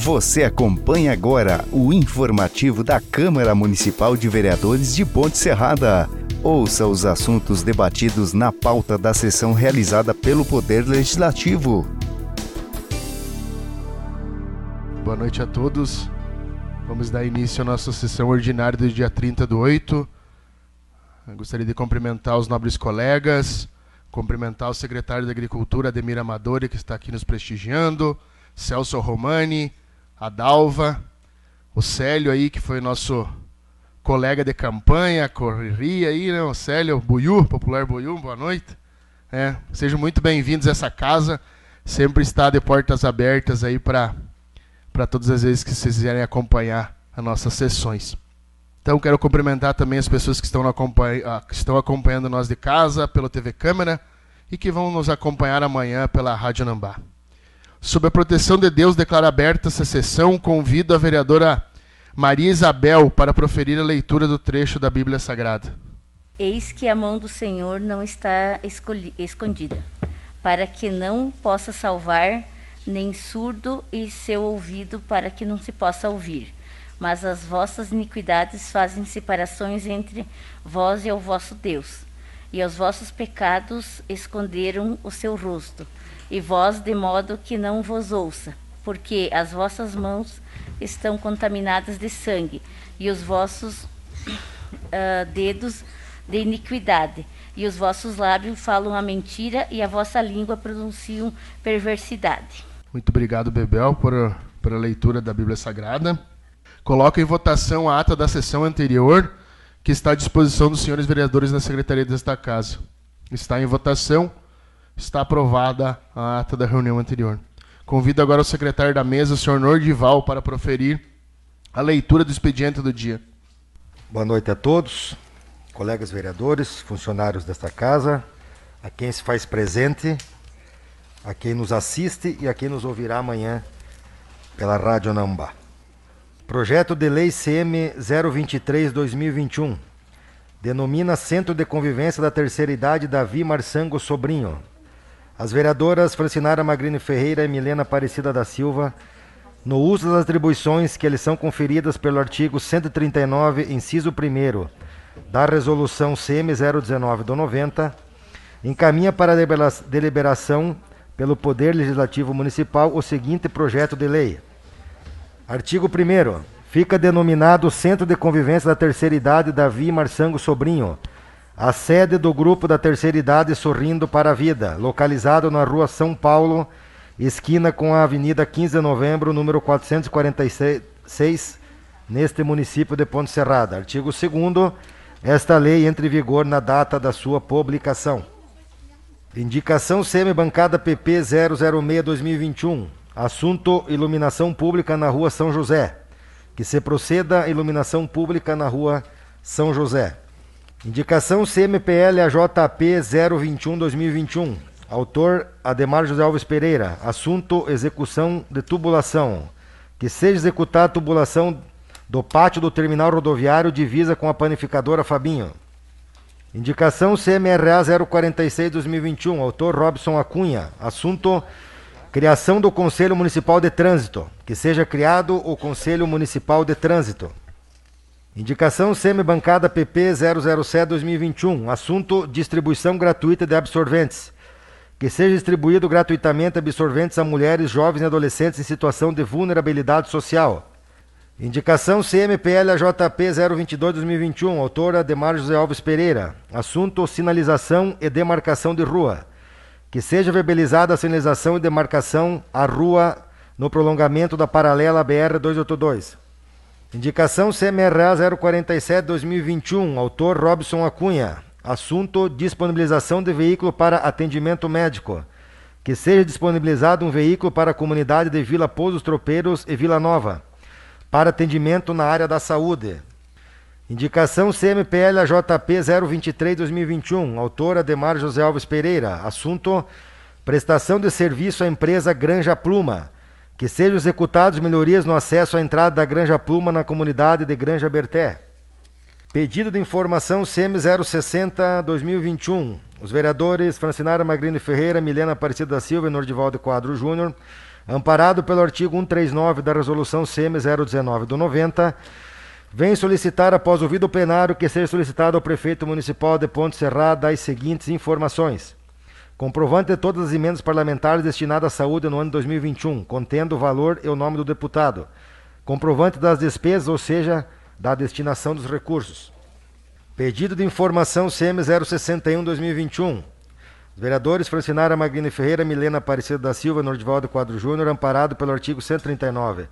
Você acompanha agora o informativo da Câmara Municipal de Vereadores de Ponte Serrada. Ouça os assuntos debatidos na pauta da sessão realizada pelo Poder Legislativo. Boa noite a todos. Vamos dar início à nossa sessão ordinária do dia 30 do 8. Eu gostaria de cumprimentar os nobres colegas, cumprimentar o secretário da Agricultura, Ademir Amadori, que está aqui nos prestigiando, Celso Romani, a Dalva, o Célio aí, que foi nosso colega de campanha, correria aí, né? O Célio Buiu, popular Buiu, boa noite. É, sejam muito bem-vindos a essa casa. Sempre está de portas abertas aí para todas as vezes que vocês quiserem acompanhar as nossas sessões. Então quero cumprimentar também as pessoas que estão, ah, que estão acompanhando nós de casa pela TV Câmara e que vão nos acompanhar amanhã pela Rádio Nambá. Sob a proteção de Deus, declaro aberta essa sessão. Convido a vereadora Maria Isabel para proferir a leitura do trecho da Bíblia Sagrada. Eis que a mão do Senhor não está escondida, para que não possa salvar, nem surdo e seu ouvido para que não se possa ouvir. Mas as vossas iniquidades fazem separações entre vós e o vosso Deus, e os vossos pecados esconderam o seu rosto e vós de modo que não vos ouça, porque as vossas mãos estão contaminadas de sangue, e os vossos uh, dedos de iniquidade, e os vossos lábios falam a mentira, e a vossa língua pronunciam perversidade. Muito obrigado, Bebel, por, por a leitura da Bíblia Sagrada. Coloco em votação a ata da sessão anterior, que está à disposição dos senhores vereadores da Secretaria desta Casa. Está em votação. Está aprovada a ata da reunião anterior. Convido agora o secretário da mesa, o senhor Nordival, para proferir a leitura do expediente do dia. Boa noite a todos, colegas vereadores, funcionários desta casa, a quem se faz presente, a quem nos assiste e a quem nos ouvirá amanhã pela Rádio Nambá. Projeto de Lei CM 023-2021 denomina Centro de Convivência da Terceira Idade Davi Marçango Sobrinho, as vereadoras Francinara Magrini Ferreira e Milena Aparecida da Silva, no uso das atribuições que lhes são conferidas pelo artigo 139, inciso 1 da Resolução CM 019 do 90, encaminha para deliberação pelo Poder Legislativo Municipal o seguinte projeto de lei. Artigo 1 Fica denominado Centro de Convivência da Terceira Idade Davi Marçango Sobrinho, a sede do grupo da terceira idade Sorrindo para a Vida, localizado na rua São Paulo, esquina com a Avenida 15 de Novembro, número 446, neste município de Ponte Serrada. Artigo 2 esta lei entra em vigor na data da sua publicação. Indicação semi-bancada PP 006-2021. Assunto: iluminação pública na rua São José. Que se proceda a iluminação pública na rua São José. Indicação CMPL AJP 021-2021. Autor Ademar José Alves Pereira. Assunto execução de tubulação. Que seja executada a tubulação do pátio do terminal rodoviário divisa com a panificadora Fabinho. Indicação CMRA 046-2021. Autor Robson Acunha. Assunto criação do Conselho Municipal de Trânsito. Que seja criado o Conselho Municipal de Trânsito. Indicação semi-bancada PP 007-2021. Assunto: distribuição gratuita de absorventes. Que seja distribuído gratuitamente absorventes a mulheres, jovens e adolescentes em situação de vulnerabilidade social. Indicação CMPL-AJP 022-2021. Autora Demar José Alves Pereira. Assunto: sinalização e demarcação de rua. Que seja viabilizada a sinalização e demarcação à rua no prolongamento da paralela BR 282. Indicação CMRA 047-2021, autor Robson Acunha. Assunto: disponibilização de veículo para atendimento médico. Que seja disponibilizado um veículo para a comunidade de Vila Pousos Tropeiros e Vila Nova, para atendimento na área da saúde. Indicação CMPL AJP 023-2021, autor Ademar José Alves Pereira. Assunto: prestação de serviço à empresa Granja Pluma que sejam executados melhorias no acesso à entrada da Granja Pluma na comunidade de Granja Berté. Pedido de informação CM 060-2021. Os vereadores Francinara Magrini Ferreira, Milena Aparecida da Silva e Nordivaldo Quadro Júnior amparado pelo artigo 139 da Resolução CM 019 do 90, vem solicitar, após ouvido o plenário, que seja solicitado ao prefeito municipal de Ponte Serrada as seguintes informações. Comprovante de todas as emendas parlamentares destinadas à saúde no ano de 2021, contendo o valor e o nome do deputado. Comprovante das despesas, ou seja, da destinação dos recursos. Pedido de informação CM 061-2021. Os vereadores Francinara Magrini Ferreira, Milena Aparecida da Silva, Nordivaldo Quadro Júnior, amparado pelo artigo 139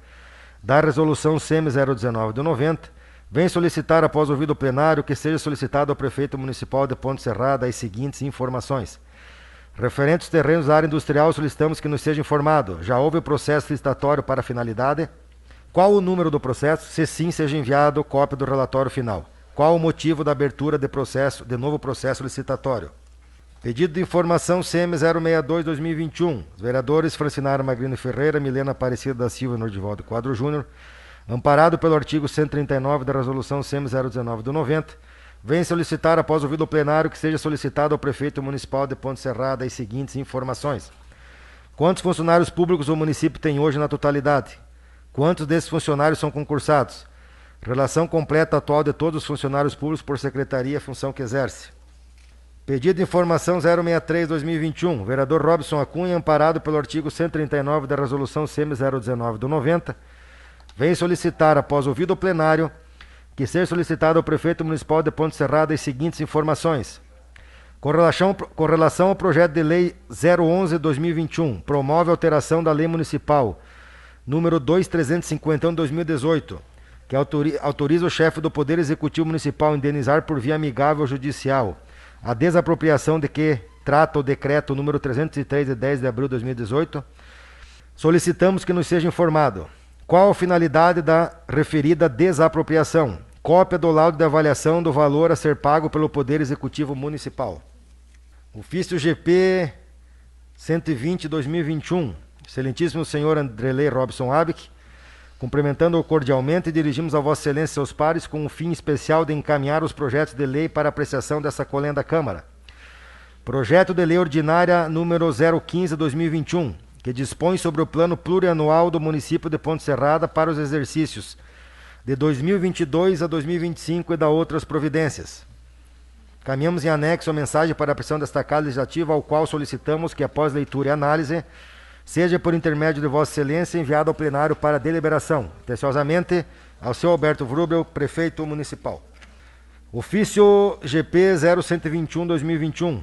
da Resolução CM 019 do 90, vem solicitar, após ouvido o plenário, que seja solicitado ao prefeito municipal de Ponte Serrada as seguintes informações. Referentes terrenos da área industrial, solicitamos que nos seja informado. Já houve o processo licitatório para finalidade? Qual o número do processo? Se sim, seja enviado cópia do relatório final. Qual o motivo da abertura de processo, de novo processo licitatório? Pedido de informação CM 062-2021. Os vereadores Francinaro Magrino Ferreira, Milena Aparecida da Silva e Nordivaldo Quadro Júnior, amparado pelo artigo 139 da Resolução CM 019 do 90, vem solicitar, após ouvido o plenário, que seja solicitado ao prefeito municipal de Ponte Serrada as seguintes informações. Quantos funcionários públicos o município tem hoje na totalidade? Quantos desses funcionários são concursados? Relação completa atual de todos os funcionários públicos por secretaria, função que exerce. Pedido de informação 063-2021. Vereador Robson Acunha, amparado pelo artigo 139 da Resolução CM 019 do 90, vem solicitar, após ouvido o plenário, que seja solicitado ao prefeito municipal de Ponte Serrada as seguintes informações. Com relação, com relação ao projeto de lei 011-2021, promove alteração da lei municipal número 2351-2018, que autoriza o chefe do Poder Executivo Municipal indenizar por via amigável judicial a desapropriação de que trata o decreto número 303 de 10 de abril de 2018. Solicitamos que nos seja informado qual a finalidade da referida desapropriação, cópia do laudo de avaliação do valor a ser pago pelo Poder Executivo Municipal. Ofício GP 120-2021. Excelentíssimo senhor Andrelei Robson Abic, cumprimentando-o cordialmente, dirigimos a Vossa Excelência e seus pares com o fim especial de encaminhar os projetos de lei para apreciação dessa colenda Câmara. Projeto de Lei Ordinária número 015-2021, que dispõe sobre o plano plurianual do município de Ponte Serrada para os exercícios de 2022 a 2025 e da outras providências. Caminhamos em anexo a mensagem para a pressão desta Casa Legislativa, ao qual solicitamos que, após leitura e análise, seja por intermédio de Vossa Excelência enviado ao plenário para deliberação. Atenciosamente, ao senhor Alberto Vrubel, prefeito municipal. Ofício GP 0121-2021.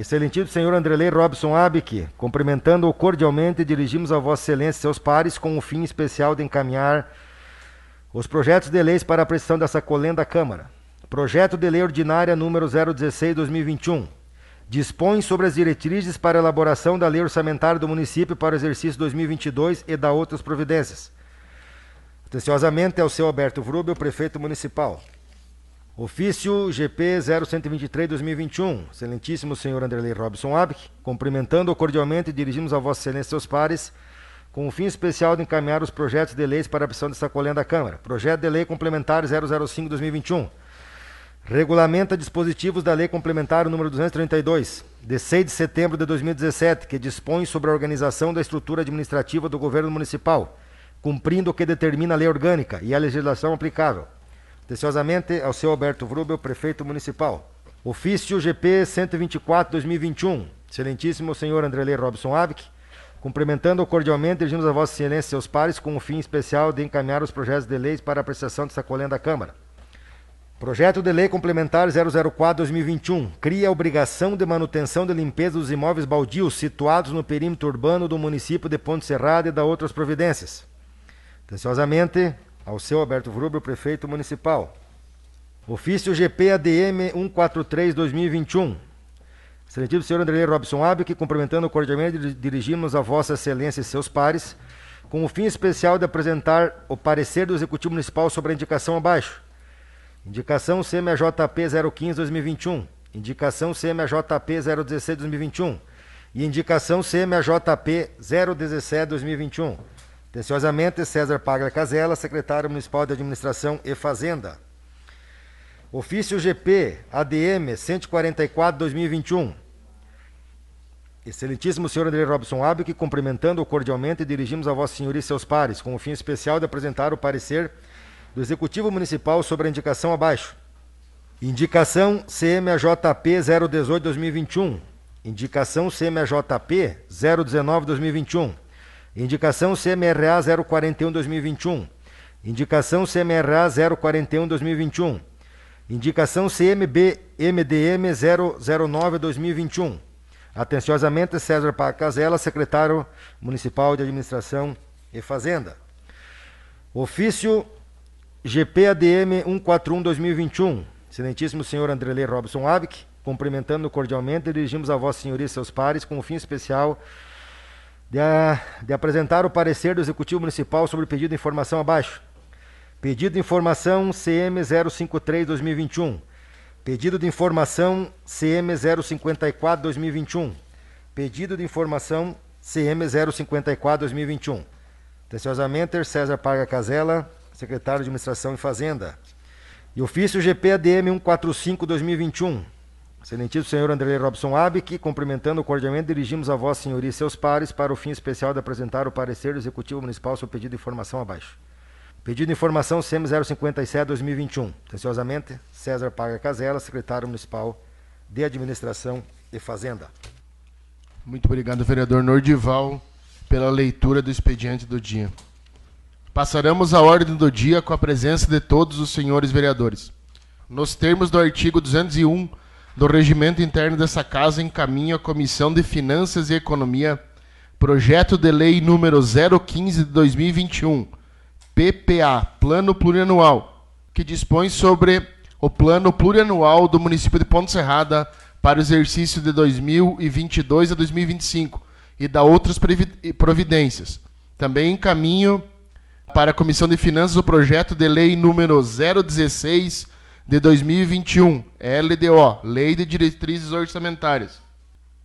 Excelentíssimo senhor Andrelei Robson Abic, cumprimentando-o cordialmente, dirigimos a Vossa Excelência seus pares com o fim especial de encaminhar os projetos de leis para a apreciação dessa colenda Câmara. Projeto de Lei Ordinária número 016-2021. Dispõe sobre as diretrizes para elaboração da Lei Orçamentária do município para o exercício 2022 e da outras providências. Atenciosamente, é o seu Alberto Vrubel, prefeito municipal. Ofício GP 0123-2021. Excelentíssimo senhor Anderlei Robson Abic, cumprimentando-o cordialmente, dirigimos a Vossa Excelência e seus pares com o fim especial de encaminhar os projetos de leis para a opção dessa colenda da Câmara. Projeto de Lei Complementar 005-2021. Regulamenta dispositivos da Lei Complementar número 232, de 6 de setembro de 2017, que dispõe sobre a organização da estrutura administrativa do governo municipal, cumprindo o que determina a lei orgânica e a legislação aplicável. Atenciosamente, ao seu Alberto Vrubel, prefeito municipal. Ofício GP 124-2021. Excelentíssimo senhor Andrelei Robson Avic, Cumprimentando cordialmente, dirigimos a Vossa Excelência e seus pares com o fim especial de encaminhar os projetos de leis para apreciação dessa colenda da Câmara. Projeto de Lei Complementar 004-2021 cria obrigação de manutenção de limpeza dos imóveis baldios situados no perímetro urbano do município de Ponte Serrada e da outras providências. Atenciosamente, ao seu Alberto Vrubel, prefeito municipal. Ofício GP-ADM 143-2021 Excelentíssimo senhor André Robson Abic, cumprimentando cordialmente, dirigimos a Vossa Excelência e seus pares, com o fim especial de apresentar o parecer do Executivo Municipal sobre a indicação abaixo. Indicação CMAJP 015-2021, indicação CMAJP 016-2021 e indicação CMAJP 017-2021. Atenciosamente, César Pagla Casella, secretário municipal de Administração e Fazenda. Ofício GP ADM 144-2021. Excelentíssimo senhor André Robson Abic, cumprimentando-o cordialmente, dirigimos a Vossa Senhoria e seus pares, com o fim especial de apresentar o parecer do Executivo Municipal sobre a indicação abaixo. Indicação CMAJP 018-2021. Indicação CMAJP 019-2021. Indicação CMRA 041-2021. Indicação CMRA 041-2021. Indicação CMB MDM 009-2021. Atenciosamente, César Pacazela, secretário municipal de Administração e Fazenda. Ofício GPADM 141-2021. Excelentíssimo senhor Andrelê Robson Abic, cumprimentando cordialmente, dirigimos a Vossa Senhoria e seus pares com o fim especial de, a, de apresentar o parecer do Executivo Municipal sobre o pedido de informação abaixo. Pedido de informação CM 053-2021. Pedido de informação CM 054-2021. Pedido de informação CM 054-2021. Atenciosamente, César Parga Casella, secretário de Administração e Fazenda. E ofício GPADM 145-2021. Excelentíssimo senhor André Robson Abic, cumprimentando cordialmente, dirigimos a Vossa Senhoria e seus pares para o fim especial de apresentar o parecer do Executivo Municipal sobre o pedido de informação abaixo. Pedido de informação CM 057-2021. Atenciosamente, César Paga Casella, secretário municipal de Administração e Fazenda. Muito obrigado, vereador Nordival, pela leitura do expediente do dia. Passaremos a ordem do dia com a presença de todos os senhores vereadores. Nos termos do artigo 201 do regimento interno dessa casa encaminha à Comissão de Finanças e Economia projeto de lei número 015 de 2021, PPA, Plano Plurianual, que dispõe sobre o plano plurianual do município de Ponte Serrada para o exercício de 2022 a 2025 e da outras providências. Também encaminho para a Comissão de Finanças o projeto de lei número 016 de 2021, LDO, Lei de Diretrizes Orçamentárias.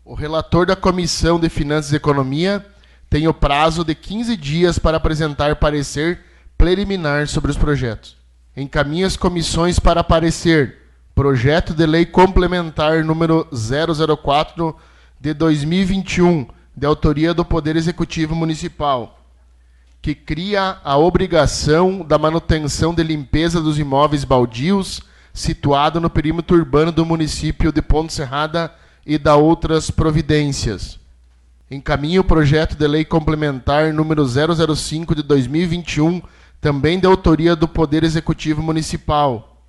O relator da Comissão de Finanças e Economia tem o prazo de 15 dias para apresentar parecer preliminar sobre os projetos. Encaminha as comissões para parecer projeto de lei complementar número 004 de 2021, de autoria do Poder Executivo Municipal, que cria a obrigação da manutenção de limpeza dos imóveis baldios situado no perímetro urbano do município de Ponte Serrada e da outras providências. Encaminha o projeto de lei complementar número 005 de 2021, também de autoria do Poder Executivo Municipal,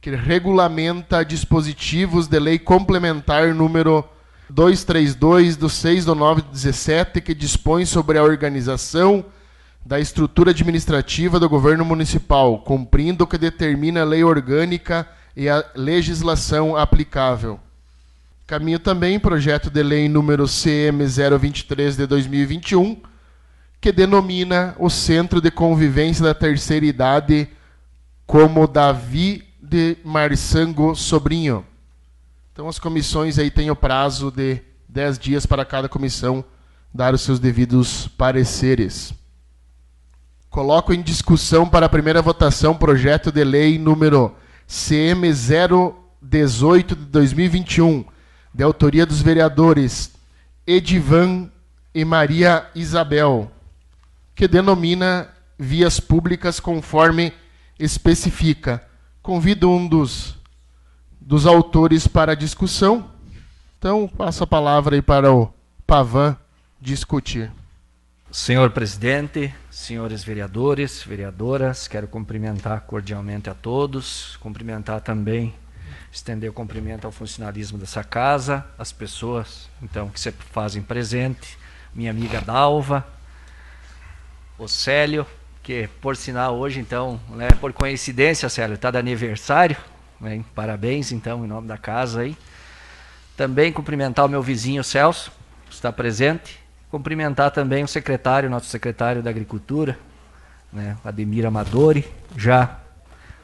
que regulamenta dispositivos de lei complementar número 232 do 6 de 9 de 17, que dispõe sobre a organização da estrutura administrativa do governo municipal, cumprindo o que determina a lei orgânica e a legislação aplicável. Caminho também projeto de lei número CM 023 de 2021, que denomina o Centro de Convivência da Terceira Idade como Davi de Marçango Sobrinho. Então as comissões aí têm o prazo de 10 dias para cada comissão dar os seus devidos pareceres. Coloco em discussão para a primeira votação projeto de lei número CM 018 de 2021, de autoria dos vereadores Edivan e Maria Isabel, que denomina vias públicas conforme especifica. Convido um dos, dos autores para a discussão. Então, passo a palavra aí para o Pavan discutir. Senhor presidente, senhores vereadores, vereadoras, quero cumprimentar cordialmente a todos, cumprimentar também, estender o cumprimento ao funcionalismo dessa casa, as pessoas, então, que se fazem presente, minha amiga Dalva, o Célio, que por sinal hoje, então, né, por coincidência, Célio, está de aniversário, né, parabéns, então, em nome da casa aí. Também cumprimentar o meu vizinho Celso, que está presente, Cumprimentar também o secretário, nosso secretário da Agricultura, né, Ademir Amadori, já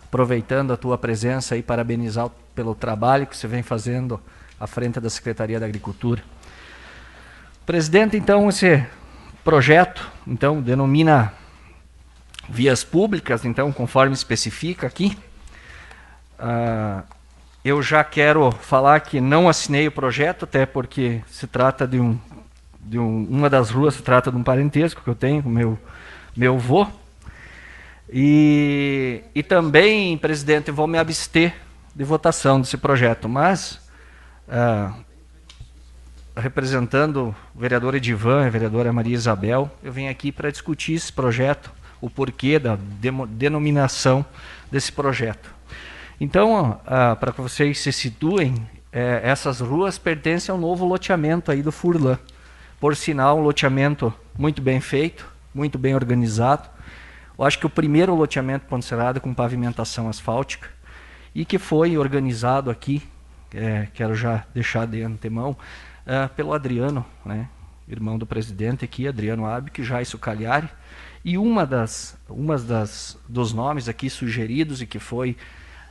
aproveitando a tua presença e parabenizar pelo trabalho que você vem fazendo à frente da Secretaria da Agricultura. Presidente, então, esse projeto, então, denomina vias públicas, então, conforme especifica aqui, ah, eu já quero falar que não assinei o projeto, até porque se trata de um, de um uma das ruas se trata de um parentesco que eu tenho com meu meu avô. E, e também, presidente, vou me abster de votação desse projeto, mas ah, representando o vereador Edivan e a vereadora Maria Isabel, eu venho aqui para discutir esse projeto, o porquê da denominação desse projeto. Então, ah, para que vocês se situem, é, essas ruas pertencem ao novo loteamento aí do Furlan. Por sinal, um loteamento muito bem feito, muito bem organizado. Eu acho que o primeiro loteamento Ponte com pavimentação asfáltica e que foi organizado aqui, é, quero já deixar de antemão, é, pelo Adriano, né, irmão do presidente aqui, Adriano Abic, Jaisso Cagliari, e uma das, uma das dos nomes aqui sugeridos e que foi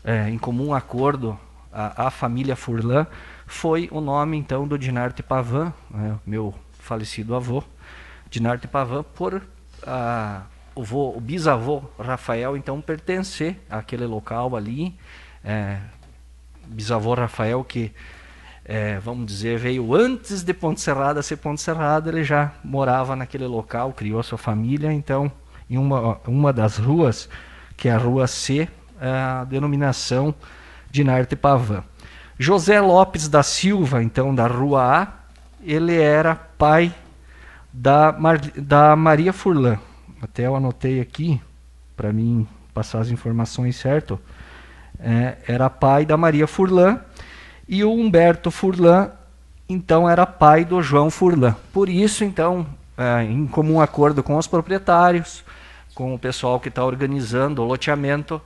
é, em comum acordo a, família Furlan foi o nome então do Dinarte Pavan, né, meu falecido avô, Dinarte Pavan, por a, o, vô, o bisavô Rafael então pertencer àquele local ali, é, bisavô Rafael que é, vamos dizer, veio antes de Ponte Serrada ser Ponte Serrada, ele já morava naquele local, criou a sua família, então em uma, uma das ruas, que é a Rua C, a denominação de Narte Pavan. José Lopes da Silva, então, da Rua A, ele era pai da, Mar, da Maria Furlan. Até eu anotei aqui, para mim passar as informações certo. É, era pai da Maria Furlan e o Humberto Furlan, então, era pai do João Furlan. Por isso, então, é, em comum acordo com os proprietários, com o pessoal que está organizando o loteamento,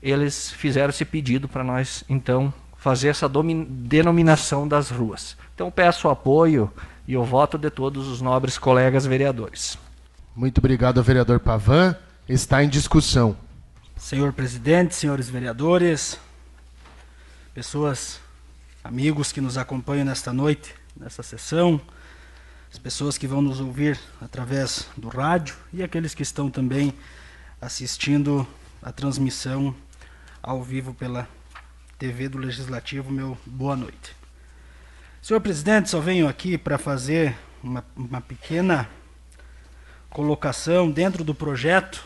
eles fizeram esse pedido para nós, então, fazer essa denominação das ruas. Então, peço o apoio e o voto de todos os nobres colegas vereadores. Muito obrigado, vereador Pavan. Está em discussão. Senhor presidente, senhores vereadores, pessoas, amigos que nos acompanham nesta noite, nessa sessão, as pessoas que vão nos ouvir através do rádio e aqueles que estão também assistindo a transmissão ao vivo pela TV do Legislativo, meu boa noite. Senhor presidente, só venho aqui para fazer uma, uma pequena colocação dentro do projeto.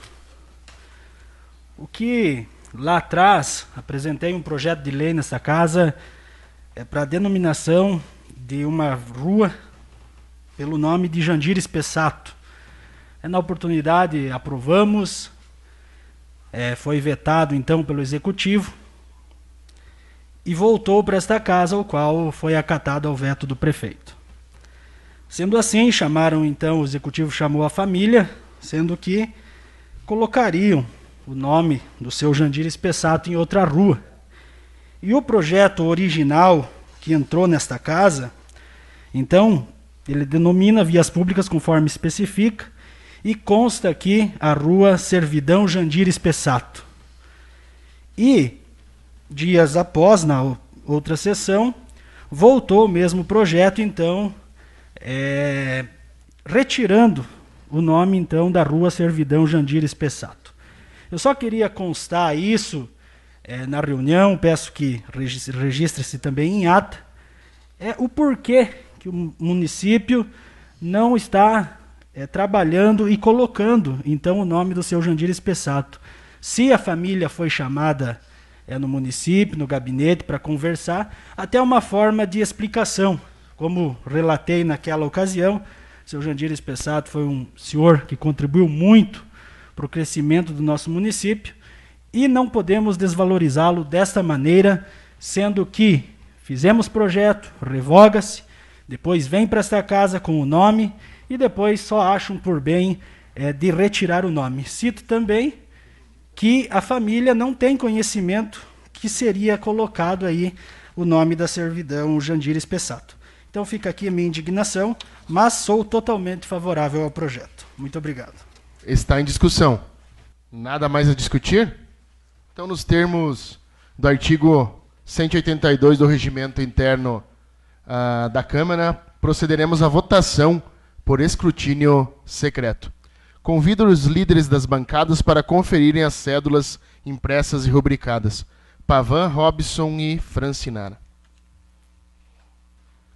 O que lá atrás apresentei um projeto de lei nessa casa é para a denominação de uma rua pelo nome de Jandir Espessato. É, na oportunidade aprovamos, é, foi vetado então pelo executivo e voltou para esta casa, o qual foi acatado ao veto do prefeito. Sendo assim, chamaram então, o executivo chamou a família, sendo que colocariam o nome do seu Jandir Espessato em outra rua. E o projeto original que entrou nesta casa, então, ele denomina vias públicas conforme especifica, e consta aqui a rua Servidão Jandir Espessato. E, dias após, na outra sessão, voltou o mesmo projeto, então, é, retirando o nome, então, da rua Servidão Jandir Espessato. Eu só queria constar isso é, na reunião, peço que registre-se também em ata, é o porquê que o município não está é, trabalhando e colocando, então, o nome do seu Jandir Espessato. Se a família foi chamada é, no município, no gabinete, para conversar, até uma forma de explicação. Como relatei naquela ocasião, seu Jandir Espessato foi um senhor que contribuiu muito para o crescimento do nosso município e não podemos desvalorizá-lo desta maneira, sendo que fizemos projeto, revoga-se, depois vem para esta casa com o nome e depois só acham por bem é, de retirar o nome. Cito também que a família não tem conhecimento que seria colocado aí o nome da servidão Jandir Espessato. Então fica aqui a minha indignação, mas sou totalmente favorável ao projeto. Muito obrigado. Está em discussão. Nada mais a discutir? Então, nos termos do artigo 182 do Regimento Interno uh, da Câmara, procederemos à votação por escrutínio secreto. Convido os líderes das bancadas para conferirem as cédulas impressas e rubricadas. Pavan, Robson e Francinara.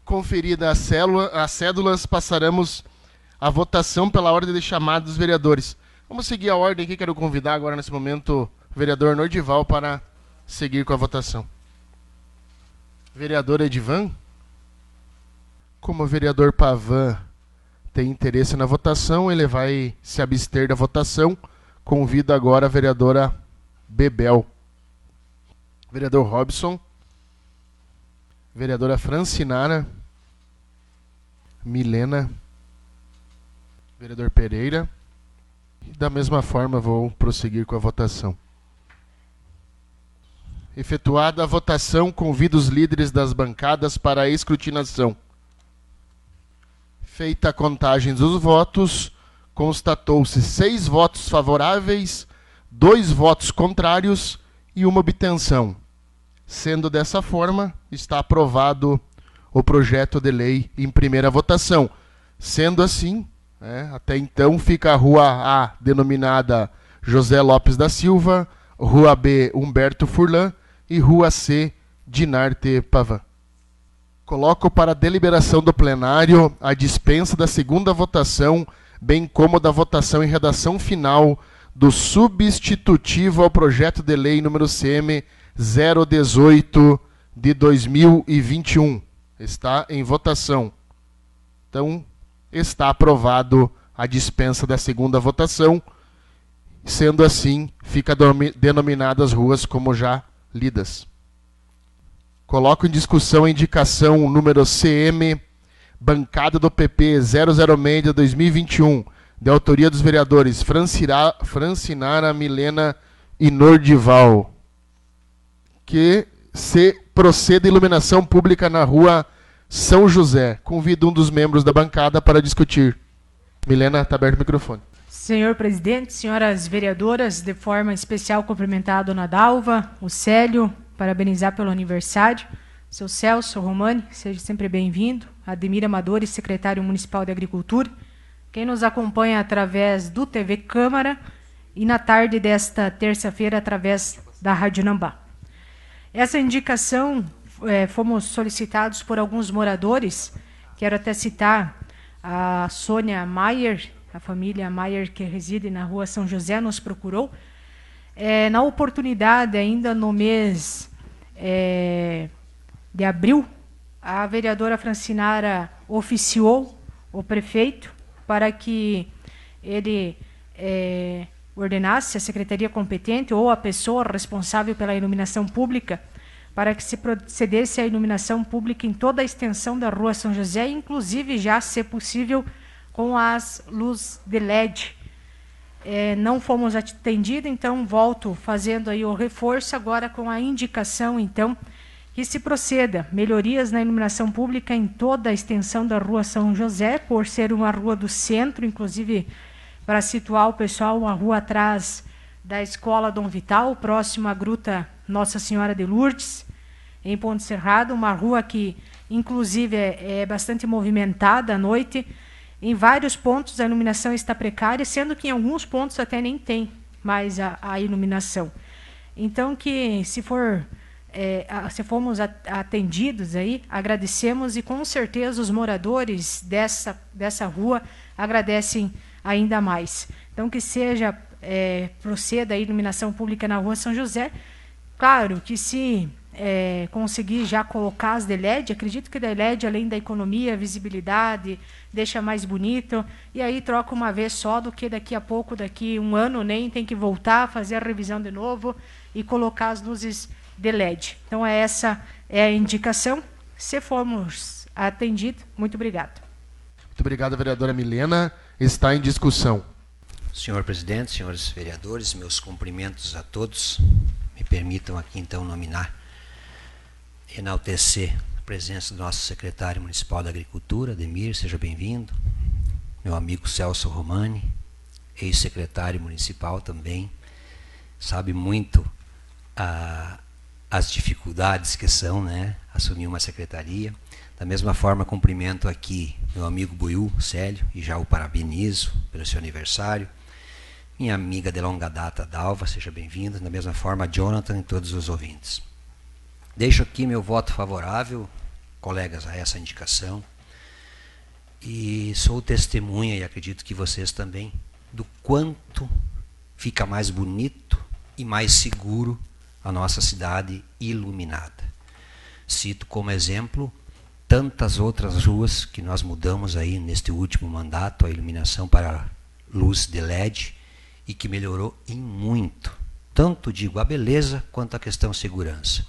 Conferida a, célula, as cédulas, passaremos a votação pela ordem de chamada dos vereadores. Vamos seguir a ordem aqui. Quero convidar agora, nesse momento, o vereador Nordival para seguir com a votação. Vereador Edivan? Como o vereador Pavan tem interesse na votação, ele vai se abster da votação. Convido agora a vereadora Bebel. Vereador Robson. Vereadora Francinara. Milena. Vereador Pereira. E da mesma forma vou prosseguir com a votação. Efetuada a votação, convido os líderes das bancadas para a escrutinação. Feita a contagem dos votos, constatou-se seis votos favoráveis, dois votos contrários e uma obtenção. Sendo dessa forma, está aprovado o projeto de lei em primeira votação. Sendo assim, né, até então fica a Rua A denominada José Lopes da Silva, Rua B Humberto Furlan e Rua C Dinarte Pavan. Coloco para deliberação do plenário a dispensa da segunda votação, bem como da votação em redação final do substitutivo ao projeto de lei número CM 018 de 2021. Está em votação. Então, está aprovado a dispensa da segunda votação. Sendo assim, fica denominadas ruas como já lidas. Coloco em discussão a indicação número CM, bancada do PP 006 de 2021, de autoria dos vereadores Francira, Francinara, Milena e Nordival, que se proceda iluminação pública na rua São José. Convido um dos membros da bancada para discutir. Milena, está aberto o microfone. Senhor presidente, senhoras vereadoras, de forma especial cumprimentar a dona Dalva, o Célio, parabenizar pelo aniversário. Seu Celso Romani, seja sempre bem-vindo. Ademir Amadores, secretário municipal de Agricultura. Quem nos acompanha através do TV Câmara e na tarde desta terça-feira através da Rádio Nambá. Essa indicação é, fomos solicitados por alguns moradores. Quero até citar a Sônia Maier, a família Maier que reside na rua São José, nos procurou é, na oportunidade, ainda no mês é, de abril, a vereadora Francinara oficiou o prefeito para que ele é, ordenasse a secretaria competente ou a pessoa responsável pela iluminação pública para que se procedesse à iluminação pública em toda a extensão da Rua São José, inclusive já, se possível, com as luzes de LED é, não fomos atendidos, então volto fazendo aí o reforço agora com a indicação, então, que se proceda. Melhorias na iluminação pública em toda a extensão da Rua São José, por ser uma rua do centro, inclusive para situar o pessoal, uma rua atrás da Escola Dom Vital, próximo à Gruta Nossa Senhora de Lourdes, em Ponte Serrado, uma rua que, inclusive, é, é bastante movimentada à noite, em vários pontos a iluminação está precária, sendo que em alguns pontos até nem tem mais a, a iluminação. Então que se for é, se formos atendidos aí, agradecemos e com certeza os moradores dessa, dessa rua agradecem ainda mais. Então que seja, é, proceda a iluminação pública na rua São José. Claro que se é, conseguir já colocar as de LED, acredito que da LED, além da economia, visibilidade, deixa mais bonito, e aí troca uma vez só do que daqui a pouco, daqui um ano, nem tem que voltar, fazer a revisão de novo e colocar as luzes de LED. Então, é essa é a indicação. Se formos atendidos, muito obrigado. Muito obrigado, vereadora Milena. Está em discussão. Senhor presidente, senhores vereadores, meus cumprimentos a todos. Me permitam aqui, então, nominar, enaltecer presença do nosso secretário municipal da Agricultura, Demir, seja bem-vindo. Meu amigo Celso Romani, ex-secretário municipal também, sabe muito ah, as dificuldades que são, né, assumir uma secretaria. Da mesma forma, cumprimento aqui meu amigo Buiu, Célio, e já o parabenizo pelo seu aniversário. minha amiga de longa data, Dalva, seja bem-vinda, da mesma forma, Jonathan e todos os ouvintes. Deixo aqui meu voto favorável, colegas, a essa indicação. E sou testemunha, e acredito que vocês também, do quanto fica mais bonito e mais seguro a nossa cidade iluminada. Cito como exemplo tantas outras ruas que nós mudamos aí neste último mandato, a iluminação para luz de LED e que melhorou em muito, tanto digo a beleza quanto a questão segurança.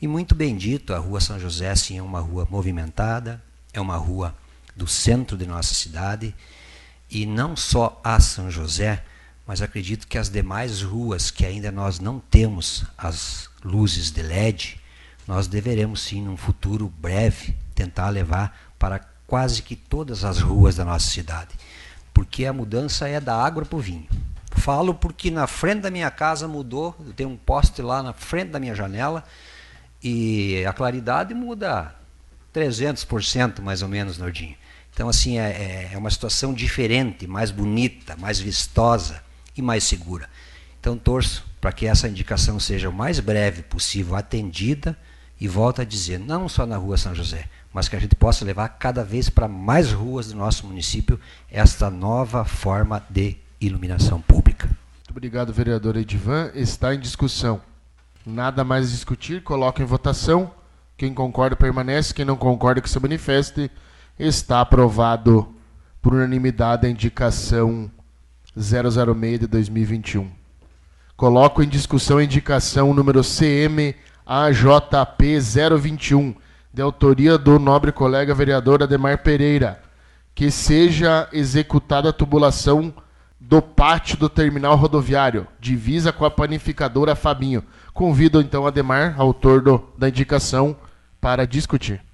E muito bem dito, a Rua São José sim é uma rua movimentada, é uma rua do centro de nossa cidade e não só a São José, mas acredito que as demais ruas que ainda nós não temos as luzes de LED, nós deveremos sim, num futuro breve, tentar levar para quase que todas as ruas da nossa cidade, porque a mudança é da água para o vinho. Falo porque na frente da minha casa mudou, eu tenho um poste lá na frente da minha janela e a claridade muda 300% mais ou menos, Nordinho. Então, assim, é, é, é uma situação diferente, mais bonita, mais vistosa e mais segura. Então, torço para que essa indicação seja o mais breve possível atendida e volto a dizer, não só na rua São José, mas que a gente possa levar cada vez para mais ruas do nosso município esta nova forma de iluminação pública. Muito obrigado, vereador Edivan. Está em discussão. Nada mais discutir, coloca em votação. Quem concorda permanece, quem não concorda que se manifeste. Está aprovado por unanimidade a indicação 006 de 2021. Coloco em discussão a indicação número CMAJP 021, de autoria do nobre colega vereador Ademar Pereira, que seja executada a tubulação do pátio do terminal rodoviário, divisa com a panificadora Fabinho. Convido então Ademar, autor do, da indicação, para discutir.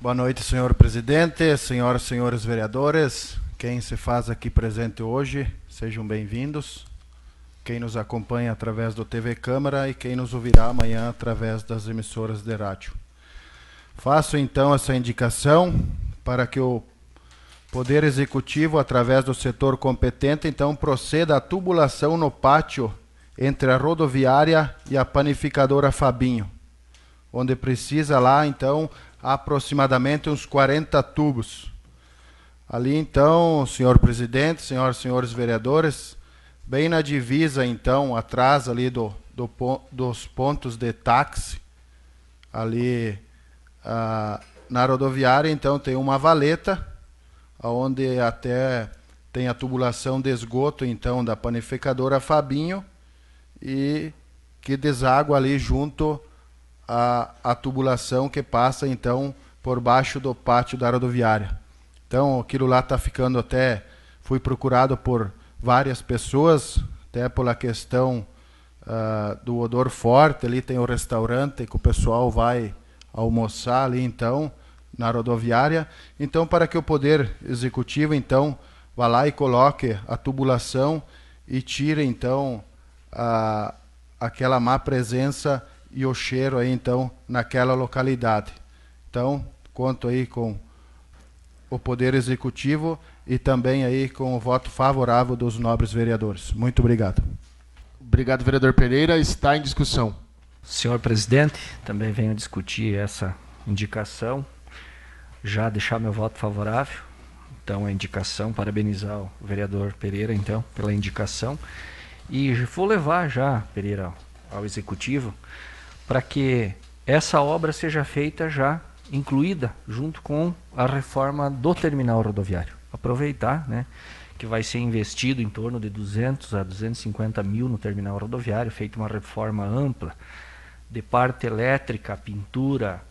Boa noite, senhor presidente, senhoras e senhores vereadores. Quem se faz aqui presente hoje, sejam bem-vindos. Quem nos acompanha através do TV Câmara e quem nos ouvirá amanhã através das emissoras de rádio. Faço então essa indicação para que o Poder Executivo, através do setor competente, então proceda à tubulação no pátio entre a rodoviária e a panificadora Fabinho, onde precisa lá então aproximadamente uns 40 tubos. Ali então, senhor presidente, senhoras e senhores vereadores, bem na divisa então, atrás ali do, do dos pontos de táxi, ali ah, na rodoviária, então tem uma valeta onde até tem a tubulação de esgoto então da panificadora Fabinho e que deságua ali junto à, à tubulação que passa então por baixo do pátio da rodoviária. Então aquilo lá está ficando até fui procurado por várias pessoas até pela questão uh, do odor forte ali tem o restaurante que o pessoal vai almoçar ali então na rodoviária. Então, para que o Poder Executivo, então, vá lá e coloque a tubulação e tire, então, a, aquela má presença e o cheiro aí, então, naquela localidade. Então, conto aí com o Poder Executivo e também aí com o voto favorável dos nobres vereadores. Muito obrigado. Obrigado, vereador Pereira. Está em discussão. Senhor presidente, também venho discutir essa indicação já deixar meu voto favorável. Então, a indicação, parabenizar o vereador Pereira, então, pela indicação. E vou levar já, Pereira, ao executivo, para que essa obra seja feita já incluída junto com a reforma do terminal rodoviário. Aproveitar, né, que vai ser investido em torno de 200 a 250 mil no terminal rodoviário, feita uma reforma ampla de parte elétrica, pintura,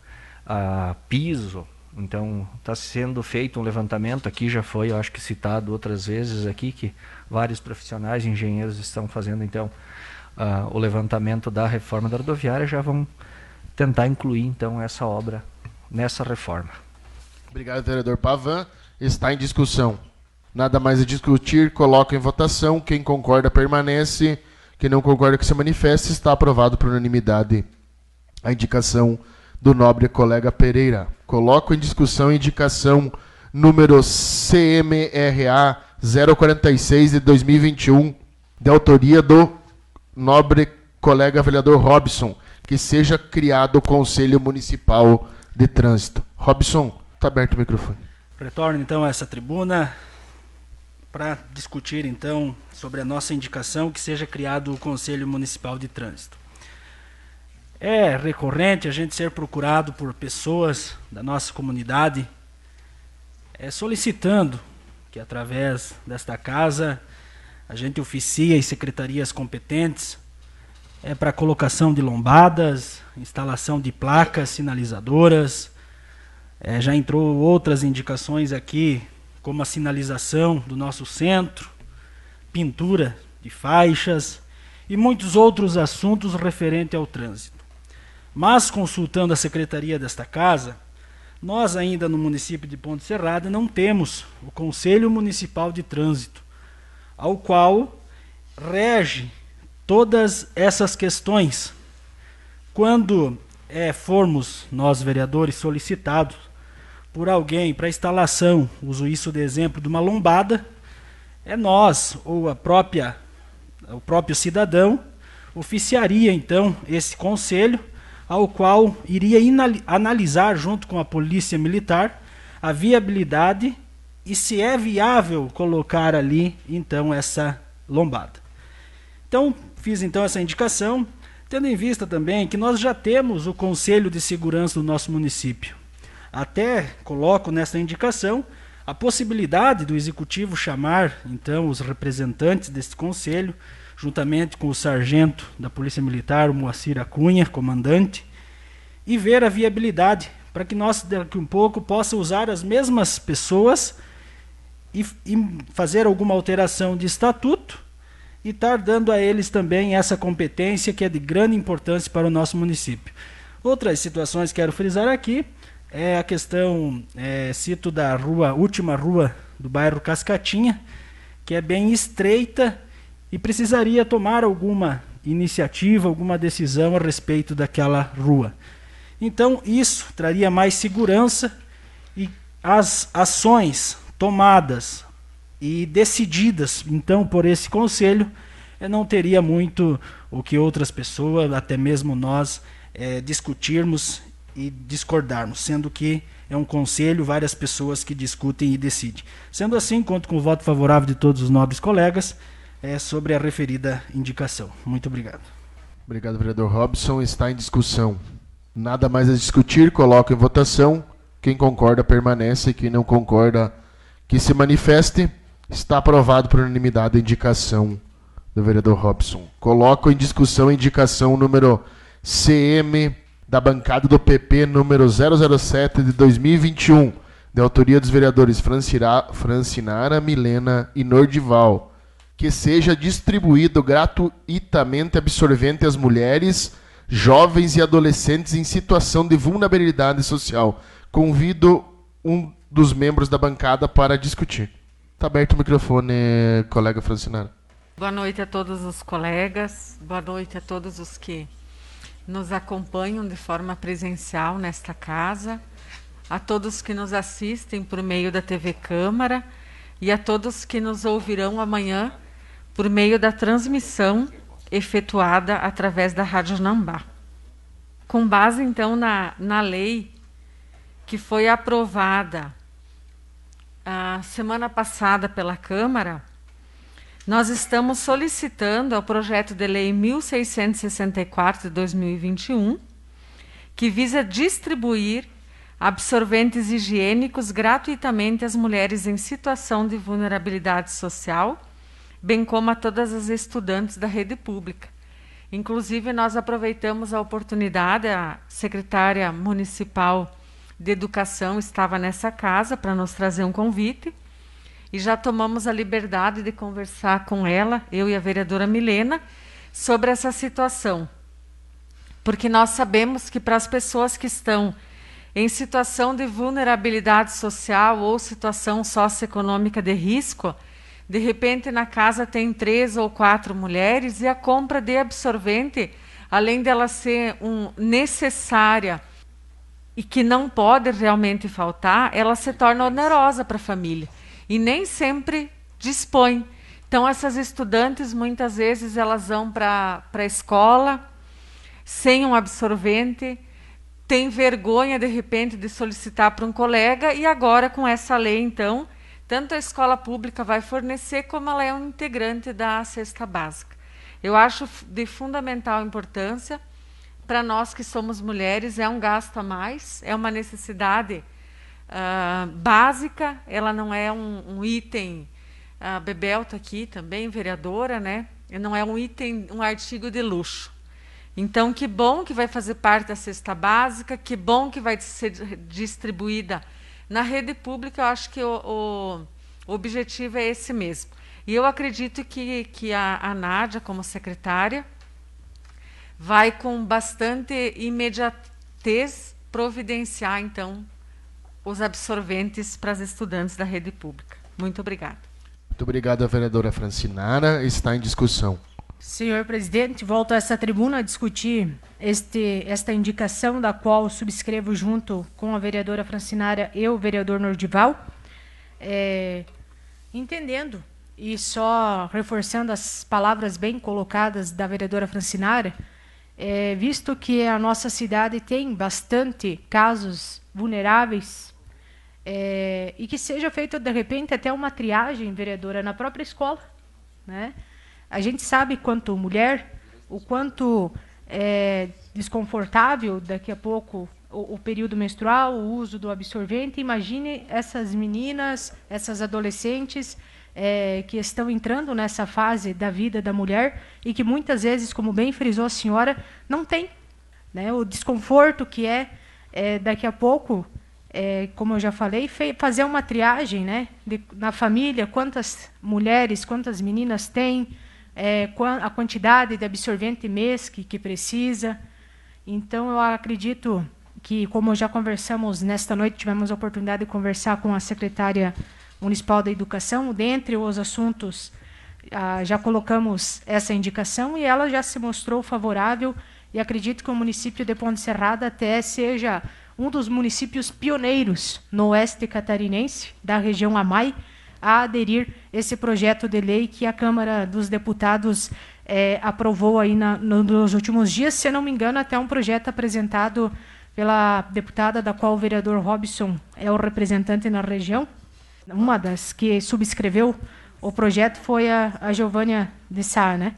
a piso, então, está sendo feito um levantamento aqui, já foi, eu acho que citado outras vezes aqui, que vários profissionais, engenheiros estão fazendo, então, uh, o levantamento da reforma da rodoviária, já vão tentar incluir, então, essa obra nessa reforma. Obrigado, vereador Pavan. Está em discussão. Nada mais a discutir, coloca em votação. Quem concorda, permanece. Quem não concorda, que se manifeste. Está aprovado por unanimidade a indicação do nobre colega Pereira. Coloco em discussão a indicação número CMRA 046 de 2021 de autoria do nobre colega vereador Robson, que seja criado o Conselho Municipal de Trânsito. Robson, está aberto o microfone. Retorno então a essa tribuna para discutir então sobre a nossa indicação que seja criado o Conselho Municipal de Trânsito. É recorrente a gente ser procurado por pessoas da nossa comunidade é, solicitando que através desta casa a gente oficia em secretarias competentes é para colocação de lombadas, instalação de placas sinalizadoras. É, já entrou outras indicações aqui, como a sinalização do nosso centro, pintura de faixas e muitos outros assuntos referentes ao trânsito. Mas, consultando a secretaria desta casa, nós ainda no município de Ponte Serrada não temos o Conselho Municipal de Trânsito, ao qual rege todas essas questões. Quando é, formos nós vereadores solicitados por alguém para instalação, uso isso de exemplo de uma lombada, é nós ou a própria o próprio cidadão oficiaria então esse conselho ao qual iria analisar, junto com a polícia militar, a viabilidade e se é viável colocar ali, então, essa lombada. Então, fiz então essa indicação, tendo em vista também que nós já temos o Conselho de Segurança do nosso município. Até coloco nessa indicação a possibilidade do executivo chamar então os representantes desse conselho juntamente com o sargento da Polícia Militar, o Moacir Acunha, comandante, e ver a viabilidade para que nós daqui um pouco possa usar as mesmas pessoas e, e fazer alguma alteração de estatuto e estar dando a eles também essa competência que é de grande importância para o nosso município. Outras situações que quero frisar aqui é a questão, é, cito da rua, última rua do bairro Cascatinha, que é bem estreita e precisaria tomar alguma iniciativa, alguma decisão a respeito daquela rua. Então, isso traria mais segurança e as ações tomadas e decididas, então, por esse conselho, eh, não teria muito o que outras pessoas, até mesmo nós, é, discutirmos e discordarmos, sendo que é um conselho, várias pessoas que discutem e decidem. Sendo assim, conto com o voto favorável de todos os nobres colegas é, sobre a referida indicação. Muito obrigado. Obrigado, vereador Robson. Está em discussão. Nada mais a discutir, coloco em votação. Quem concorda permanece, quem não concorda que se manifeste. Está aprovado por unanimidade a indicação do vereador Robson. Coloco em discussão a indicação número CM da bancada do PP número 007 de 2021, de autoria dos vereadores Francinara, Milena e Nordival que seja distribuído gratuitamente absorvente às mulheres, jovens e adolescentes em situação de vulnerabilidade social. Convido um dos membros da bancada para discutir. Está aberto o microfone, colega Francinara. Boa noite a todos os colegas, boa noite a todos os que nos acompanham de forma presencial nesta casa, a todos que nos assistem por meio da TV Câmara e a todos que nos ouvirão amanhã por meio da transmissão efetuada através da Rádio Nambá. Com base, então, na, na lei que foi aprovada a semana passada pela Câmara, nós estamos solicitando ao projeto de lei 1664 de 2021, que visa distribuir absorventes higiênicos gratuitamente às mulheres em situação de vulnerabilidade social bem como a todas as estudantes da rede pública. Inclusive, nós aproveitamos a oportunidade, a secretária municipal de educação estava nessa casa para nos trazer um convite e já tomamos a liberdade de conversar com ela, eu e a vereadora Milena, sobre essa situação. Porque nós sabemos que para as pessoas que estão em situação de vulnerabilidade social ou situação socioeconômica de risco, de repente, na casa tem três ou quatro mulheres e a compra de absorvente, além dela ser um, necessária e que não pode realmente faltar, ela se torna onerosa para a família e nem sempre dispõe. Então, essas estudantes, muitas vezes, elas vão para a escola sem um absorvente, tem vergonha, de repente, de solicitar para um colega, e agora, com essa lei, então, tanto a escola pública vai fornecer, como ela é um integrante da cesta básica. Eu acho de fundamental importância para nós que somos mulheres, é um gasto a mais, é uma necessidade uh, básica, ela não é um, um item. A Bebel está aqui também, vereadora, né? Não é um item, um artigo de luxo. Então, que bom que vai fazer parte da cesta básica, que bom que vai ser distribuída na rede pública. Eu acho que o, o, objetivo é esse mesmo. E eu acredito que, que a, a Nádia, como secretária, vai com bastante imediatez providenciar, então, os absorventes para as estudantes da rede pública. Muito obrigada. Muito obrigado, vereadora Francinara. Está em discussão. Senhor presidente, volto a essa tribuna a discutir este, esta indicação da qual subscrevo junto com a vereadora Francinara e o vereador Nordival, é, entendendo e só reforçando as palavras bem colocadas da vereadora Francinara, é, visto que a nossa cidade tem bastante casos vulneráveis é, e que seja feita de repente até uma triagem, vereadora, na própria escola, né? A gente sabe quanto mulher, o quanto é desconfortável daqui a pouco o, o, período menstrual, o uso do absorvente. Imagine essas meninas, essas adolescentes é, que estão entrando nessa fase da vida da mulher e que muitas vezes, como bem frisou a senhora, não tem. Né? O desconforto que é, é daqui a pouco, é, como eu já falei, fazer uma triagem né? De, na família, quantas mulheres, quantas meninas têm, é, a quantidade de absorvente mês que, que precisa. Então, eu acredito que, como já conversamos nesta noite, tivemos a oportunidade de conversar com a secretária municipal da educação, dentre os assuntos, ah, já colocamos essa indicação e ela já se mostrou favorável e acredito que o município de Ponte Serrada até seja um dos municípios pioneiros no oeste catarinense, da região Amai, a aderir esse projeto de lei que a Câmara dos Deputados é, aprovou aí na, no, nos últimos dias, se não me engano, até um projeto apresentado pela deputada, da qual o vereador Robson é o representante na região. Uma das que subscreveu o projeto foi a, a Giovânia de Sá, né?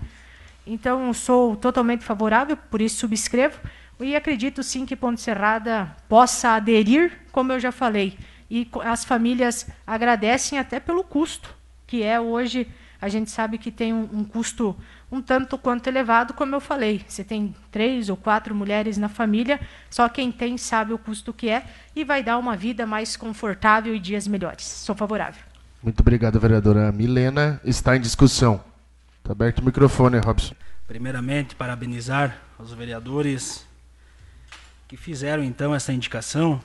Então, sou totalmente favorável, por isso subscrevo, e acredito sim que Ponte Serrada possa aderir, como eu já falei, e as famílias agradecem até pelo custo, que é hoje, a gente sabe que tem um, um custo um tanto quanto elevado, como eu falei. Você tem três ou quatro mulheres na família, só quem tem sabe o custo que é e vai dar uma vida mais confortável e dias melhores. Sou favorável. Muito obrigado, vereadora Milena. Está em discussão. Está aberto o microfone, Robson. Primeiramente, parabenizar os vereadores que fizeram então essa indicação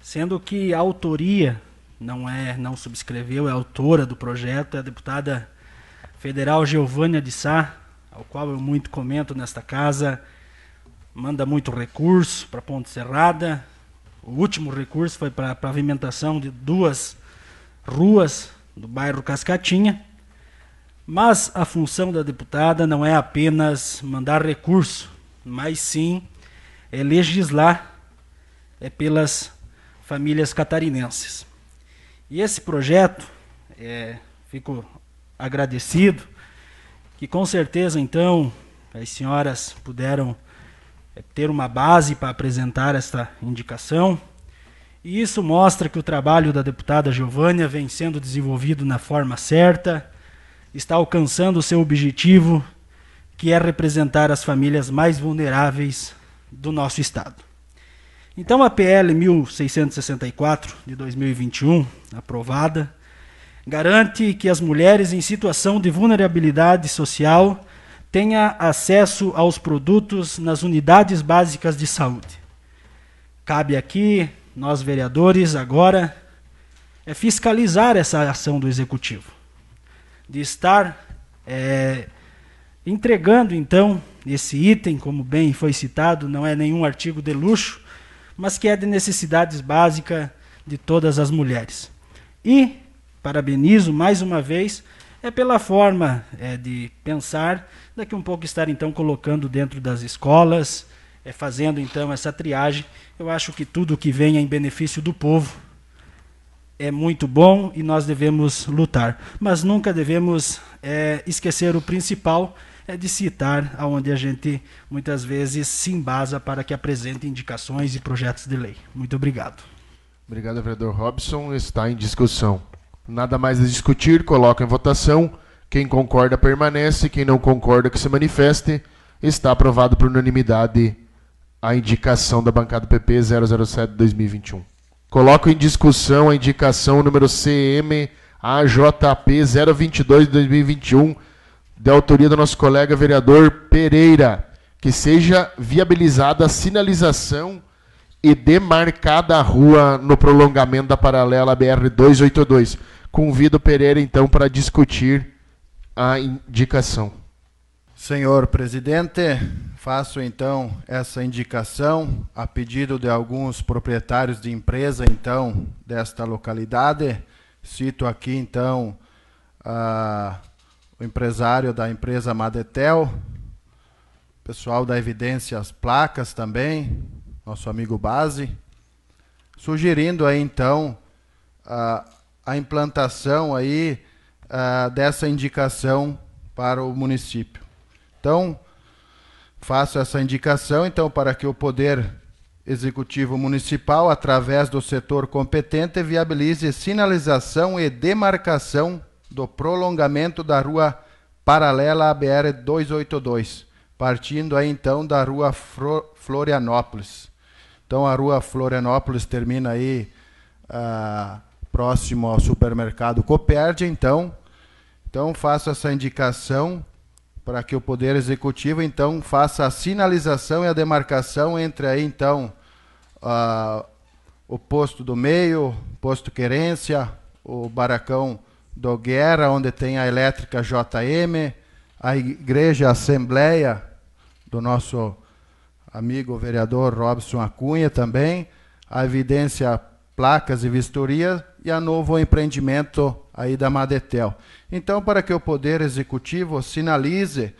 sendo que a autoria não é, não subscreveu, é autora do projeto, é a deputada federal Giovânia de Sá, ao qual eu muito comento nesta casa, manda muito recurso para Ponte Serrada. O último recurso foi para a pavimentação de duas ruas do bairro Cascatinha. Mas a função da deputada não é apenas mandar recurso, mas sim é legislar é pelas famílias catarinenses. E esse projeto, é, fico agradecido, que com certeza então as senhoras puderam é, ter uma base para apresentar esta indicação. E isso mostra que o trabalho da deputada Giovânia vem sendo desenvolvido na forma certa, está alcançando o seu objetivo, que é representar as famílias mais vulneráveis do nosso Estado. Então a PL 1664 de 2021, aprovada, garante que as mulheres em situação de vulnerabilidade social tenham acesso aos produtos nas unidades básicas de saúde. Cabe aqui, nós vereadores, agora, é fiscalizar essa ação do executivo, de estar é, entregando então esse item, como bem foi citado, não é nenhum artigo de luxo, mas que é de necessidades básicas de todas as mulheres. E parabenizo mais uma vez é pela forma é, de pensar, daqui um pouco estar então colocando dentro das escolas, é, fazendo então essa triagem. Eu acho que tudo que venha em benefício do povo é muito bom e nós devemos lutar, mas nunca devemos é, esquecer o principal, é de citar aonde a gente muitas vezes se embasa para que apresente indicações e projetos de lei. Muito obrigado. Obrigado, vereador Robson. Está em discussão. Nada mais a discutir, coloca em votação. Quem concorda permanece, quem não concorda que se manifeste. Está aprovado por unanimidade a indicação da bancada PP 007-2021. Coloco em discussão a indicação número CM AJP 022-2021 de autoria do nosso colega vereador Pereira, que seja viabilizada a sinalização e demarcada a rua no prolongamento da paralela BR 282. Convido Pereira então para discutir a indicação. Senhor presidente, faço então essa indicação a pedido de alguns proprietários de empresa então desta localidade. Cito aqui então a o empresário da empresa Madetel, pessoal da Evidências Placas também, nosso amigo Base, sugerindo aí então a, a implantação aí a, dessa indicação para o município. Então, faço essa indicação então para que o poder executivo municipal, através do setor competente, viabilize sinalização e demarcação do prolongamento da rua paralela à BR 282, partindo aí então da rua Florianópolis. Então a rua Florianópolis termina aí ah, próximo ao supermercado Copérdia, então. Então faço essa indicação para que o Poder Executivo então faça a sinalização e a demarcação entre aí então ah, o posto do meio, posto querência, o baracão do Guerra, onde tem a elétrica JM, a igreja Assembleia do nosso amigo vereador Robson Acunha também, a evidência placas e vistoria e a novo empreendimento aí da Madetel. Então, para que o Poder Executivo sinalize,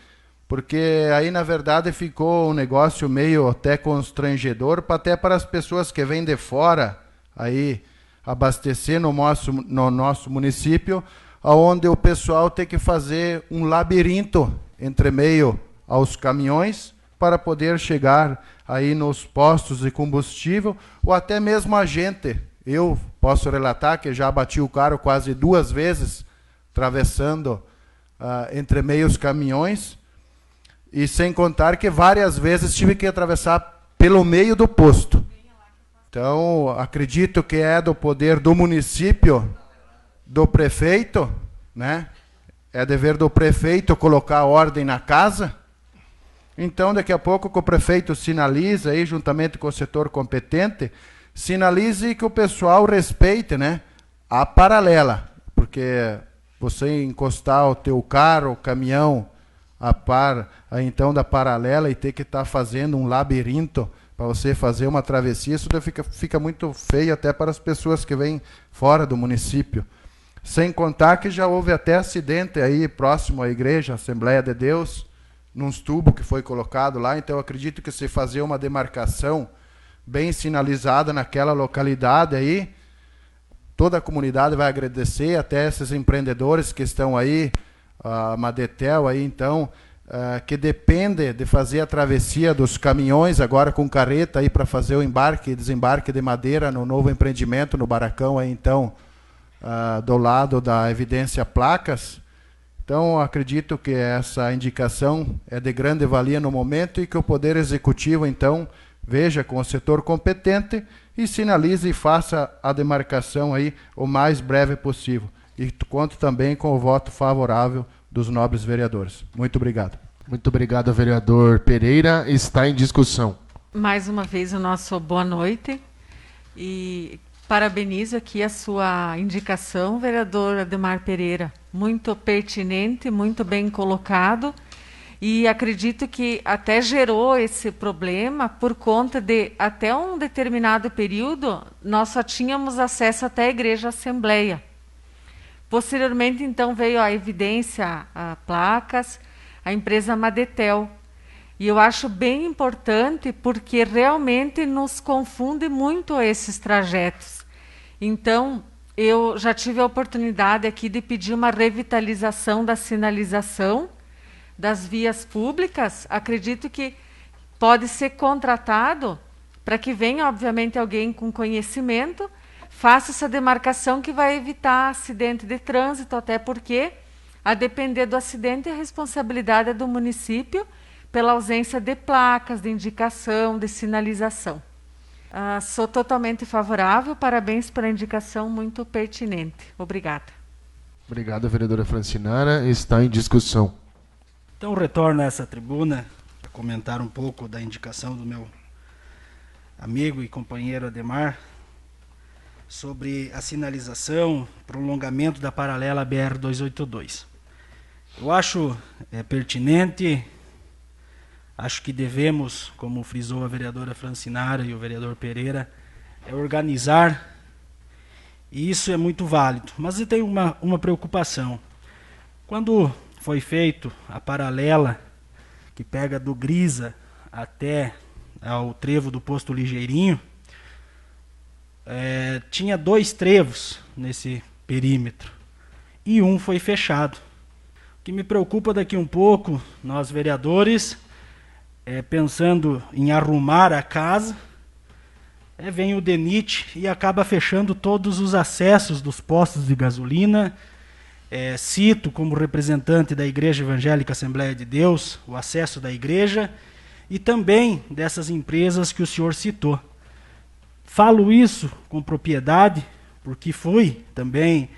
porque aí na verdade ficou um negócio meio até constrangedor, até para as pessoas que vêm de fora aí abastecer no nosso, no nosso município, onde o pessoal tem que fazer um labirinto entre meio aos caminhões para poder chegar aí nos postos de combustível, ou até mesmo a gente. Eu posso relatar que já bati o carro quase duas vezes, atravessando uh, entre meios caminhões, e sem contar que várias vezes tive que atravessar pelo meio do posto. Então, acredito que é do poder do município, do prefeito, né? É dever do prefeito colocar ordem na casa. Então, daqui a pouco que o prefeito sinaliza aí, juntamente com o setor competente, sinalize que o pessoal respeite, né? A paralela, porque você encostar o teu carro, o caminhão a par, a, então da paralela e ter que estar tá fazendo um labirinto para você fazer uma travessia, isso fica, fica muito feio até para as pessoas que vêm fora do município. Sem contar que já houve até acidente aí próximo à igreja, Assembleia de Deus, num tubo que foi colocado lá. Então, acredito que se fazer uma demarcação bem sinalizada naquela localidade aí, toda a comunidade vai agradecer, até esses empreendedores que estão aí, a Madetel aí, então, uh, que depende de fazer a travessia dos caminhões, agora com carreta para fazer o embarque e desembarque de madeira no novo empreendimento no Baracão aí então uh, do lado da Evidência Placas. Então acredito que essa indicação é de grande valia no momento e que o Poder Executivo então veja com o setor competente e sinalize e faça a demarcação aí o mais breve possível. E conto também com o voto favorável dos nobres vereadores. Muito obrigado. Muito obrigado, vereador Pereira. Está em discussão. Mais uma vez o nosso boa noite e parabenizo aqui a sua indicação, vereador Ademar Pereira. Muito pertinente, muito bem colocado. E acredito que até gerou esse problema por conta de, até um determinado período, nós só tínhamos acesso até a igreja Assembleia Posteriormente, então, veio a evidência, a placas, a empresa Madetel. E eu acho bem importante porque realmente nos confunde muito esses trajetos. Então, eu já tive a oportunidade aqui de pedir uma revitalização da sinalização das vias públicas. Acredito que pode ser contratado para que venha, obviamente, alguém com conhecimento, faça essa demarcação que vai evitar acidente de trânsito, até porque, a depender do acidente, a responsabilidade é do município pela ausência de placas, de indicação, de sinalização. Ah, sou totalmente favorável, parabéns pela indicação muito pertinente. Obrigada. Obrigado, vereadora Francinara. Está em discussão. Então, retorno a essa tribuna para comentar um pouco da indicação do meu amigo e companheiro Ademar sobre a sinalização, prolongamento da paralela BR-282. Eu acho é, pertinente, acho que devemos, como frisou a vereadora Francinara e o vereador Pereira, é organizar, e isso é muito válido. Mas eu tenho uma, uma preocupação. Quando foi feito a paralela que pega do Grisa até ao trevo do posto Ligeirinho, é, tinha dois trevos nesse perímetro e um foi fechado. O que me preocupa daqui um pouco, nós vereadores, é, pensando em arrumar a casa, é, vem o DENIT e acaba fechando todos os acessos dos postos de gasolina. É, cito como representante da Igreja Evangélica Assembleia de Deus o acesso da igreja e também dessas empresas que o senhor citou. Falo isso com propriedade, porque fui também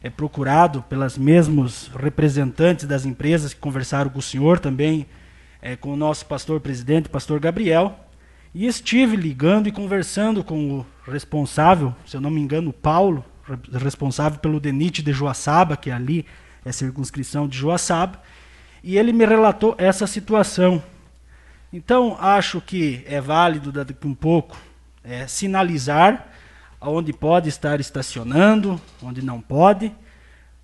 é, procurado pelas mesmos representantes das empresas que conversaram com o senhor, também é, com o nosso pastor presidente, pastor Gabriel, e estive ligando e conversando com o responsável, se eu não me engano, Paulo, responsável pelo DENIT de Joaçaba, que ali é circunscrição de Joaçaba, e ele me relatou essa situação. Então, acho que é válido daqui um pouco é, sinalizar onde pode estar estacionando, onde não pode,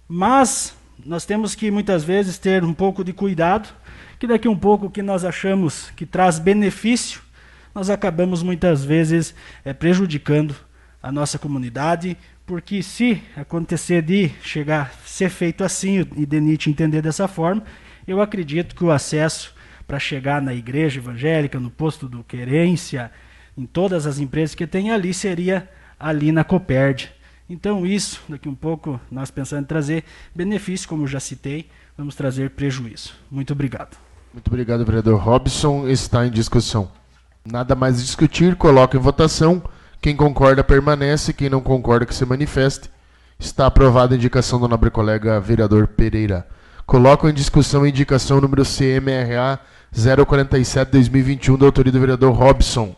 mas nós temos que muitas vezes ter um pouco de cuidado, que daqui um pouco que nós achamos que traz benefício, nós acabamos muitas vezes é, prejudicando a nossa comunidade, porque se acontecer de chegar ser feito assim e Denite entender dessa forma, eu acredito que o acesso para chegar na igreja evangélica, no posto do querência, em todas as empresas que tem ali, seria ali na Coperd. Então, isso, daqui um pouco, nós pensando em trazer benefício, como já citei, vamos trazer prejuízo. Muito obrigado. Muito obrigado, vereador Robson. Está em discussão. Nada mais discutir, coloca em votação. Quem concorda permanece, quem não concorda que se manifeste. Está aprovada a indicação do nobre colega vereador Pereira. Coloco em discussão a indicação número CMRA 047-2021 da autoria do vereador Robson,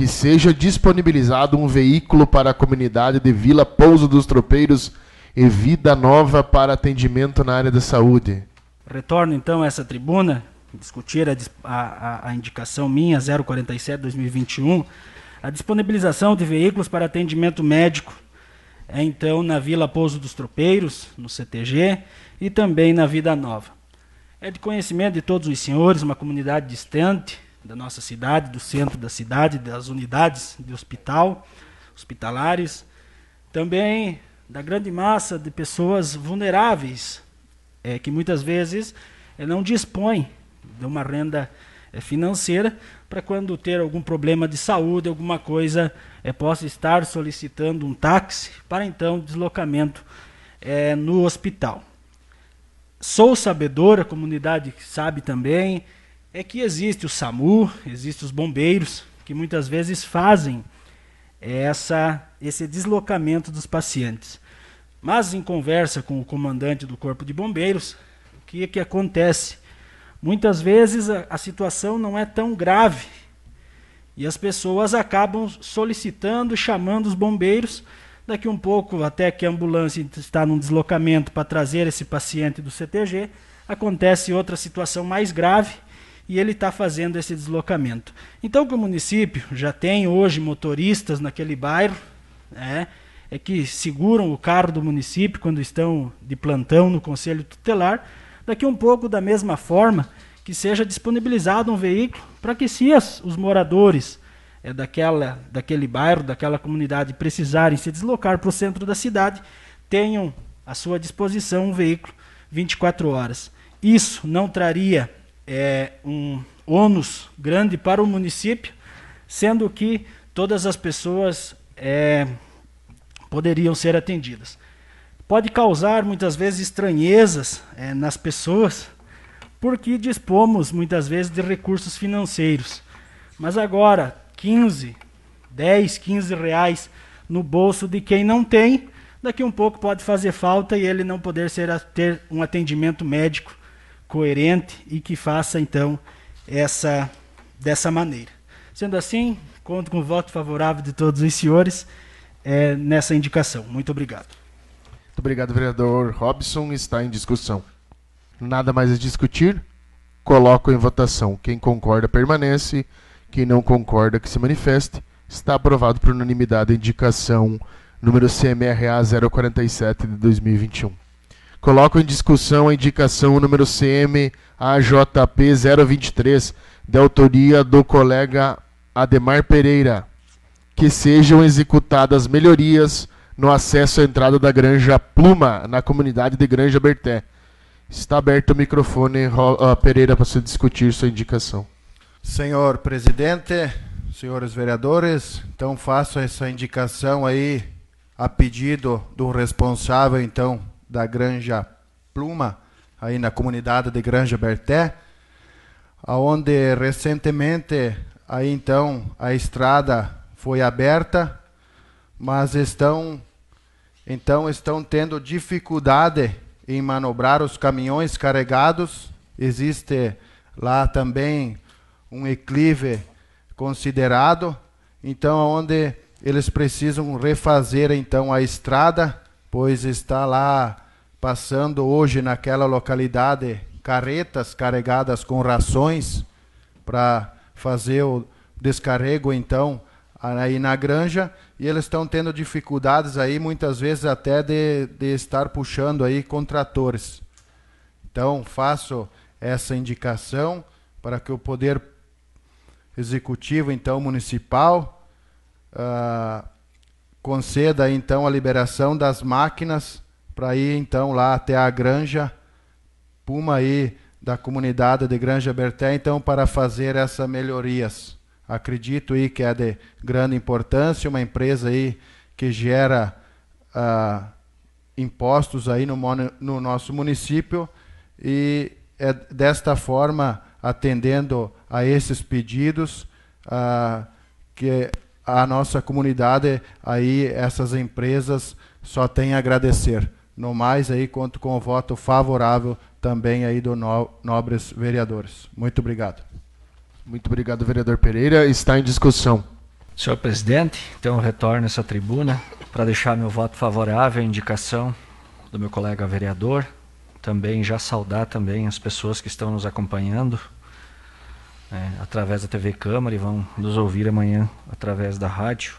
que seja disponibilizado um veículo para a comunidade de Vila Pouso dos Tropeiros e Vida Nova para atendimento na área da saúde. Retorno então a essa tribuna, discutir a, a, a indicação minha 047-2021, a disponibilização de veículos para atendimento médico é então na Vila Pouso dos Tropeiros, no CTG, e também na Vida Nova. É de conhecimento de todos os senhores, uma comunidade distante da nossa cidade, do centro da cidade, das unidades de hospital, hospitalares, também da grande massa de pessoas vulneráveis, é, que muitas vezes é, não dispõem de uma renda é, financeira para quando ter algum problema de saúde, alguma coisa, é, possa estar solicitando um táxi para então deslocamento no hospital. Sou sabedor, a comunidade sabe também, é que existe o SAMU, existe os bombeiros, que muitas vezes fazem essa, esse deslocamento dos pacientes. Mas em conversa com o comandante do Corpo de Bombeiros, o que, é que acontece? Muitas vezes a, a situação não é tão grave e as pessoas acabam solicitando, chamando os bombeiros Daqui um pouco, até que a ambulância está num deslocamento para trazer esse paciente do CTG, acontece outra situação mais grave e ele está fazendo esse deslocamento. Então, que o município já tem hoje motoristas naquele bairro, né, é que seguram o carro do município quando estão de plantão no conselho tutelar. Daqui um pouco, da mesma forma, que seja disponibilizado um veículo para que, se as, os moradores é, daquela, daquele bairro, daquela comunidade precisarem se deslocar para o centro da cidade, tenham à sua disposição um veículo 24 horas. Isso não traria é, um ônus grande para o município, sendo que todas as pessoas é, poderiam ser atendidas. Pode causar muitas vezes estranhezas é, nas pessoas, porque dispomos muitas vezes de recursos financeiros. Mas agora, 15, 10, 15 reais no bolso de quem não tem, daqui um pouco pode fazer falta e ele não poder ser, ter um atendimento médico coerente e que faça então essa dessa maneira. Sendo assim, conto com o voto favorável de todos os senhores é, nessa indicação. Muito obrigado. Muito obrigado, vereador Robson. Está em discussão. Nada mais a discutir? Coloco em votação. Quem concorda permanece. Quem não concorda que se manifeste. Está aprovado por unanimidade a indicação número CMRA 047 de 2021. Coloco em discussão a indicação número CMAJP 023, de autoria do colega Ademar Pereira, que sejam executadas melhorias no acesso à entrada da Granja Pluma, na comunidade de Granja Berté. Está aberto o microfone, uh, Pereira, para se discutir sua indicação. Senhor presidente, senhores vereadores, então faço essa indicação aí a pedido do responsável, então, da Granja Pluma, aí na comunidade de Granja Berté, aonde recentemente aí então a estrada foi aberta, mas estão então estão tendo dificuldade em manobrar os caminhões carregados. Existe lá também um eclive considerado, então onde eles precisam refazer então a estrada, pois está lá passando hoje naquela localidade carretas carregadas com rações para fazer o descarrego então aí na granja e eles estão tendo dificuldades aí muitas vezes até de, de estar puxando aí com tratores. Então faço essa indicação para que o poder executivo então municipal uh, conceda então a liberação das máquinas para ir então lá até a granja Puma aí da comunidade de Granja Berté então para fazer essas melhorias. Acredito aí que é de grande importância, uma empresa aí que gera uh, impostos aí no, no, nosso município e é desta forma atendendo a esses pedidos uh, que a nossa comunidade aí essas empresas só tem a agradecer. No mais aí conto com o voto favorável também aí do no, nobres vereadores. Muito obrigado. Muito obrigado, vereador Pereira. Está em discussão. Senhor presidente, então retorno essa tribuna para deixar meu voto favorável à indicação do meu colega vereador. Também já saudar também as pessoas que estão nos acompanhando é, através da TV Câmara e vão nos ouvir amanhã através da rádio.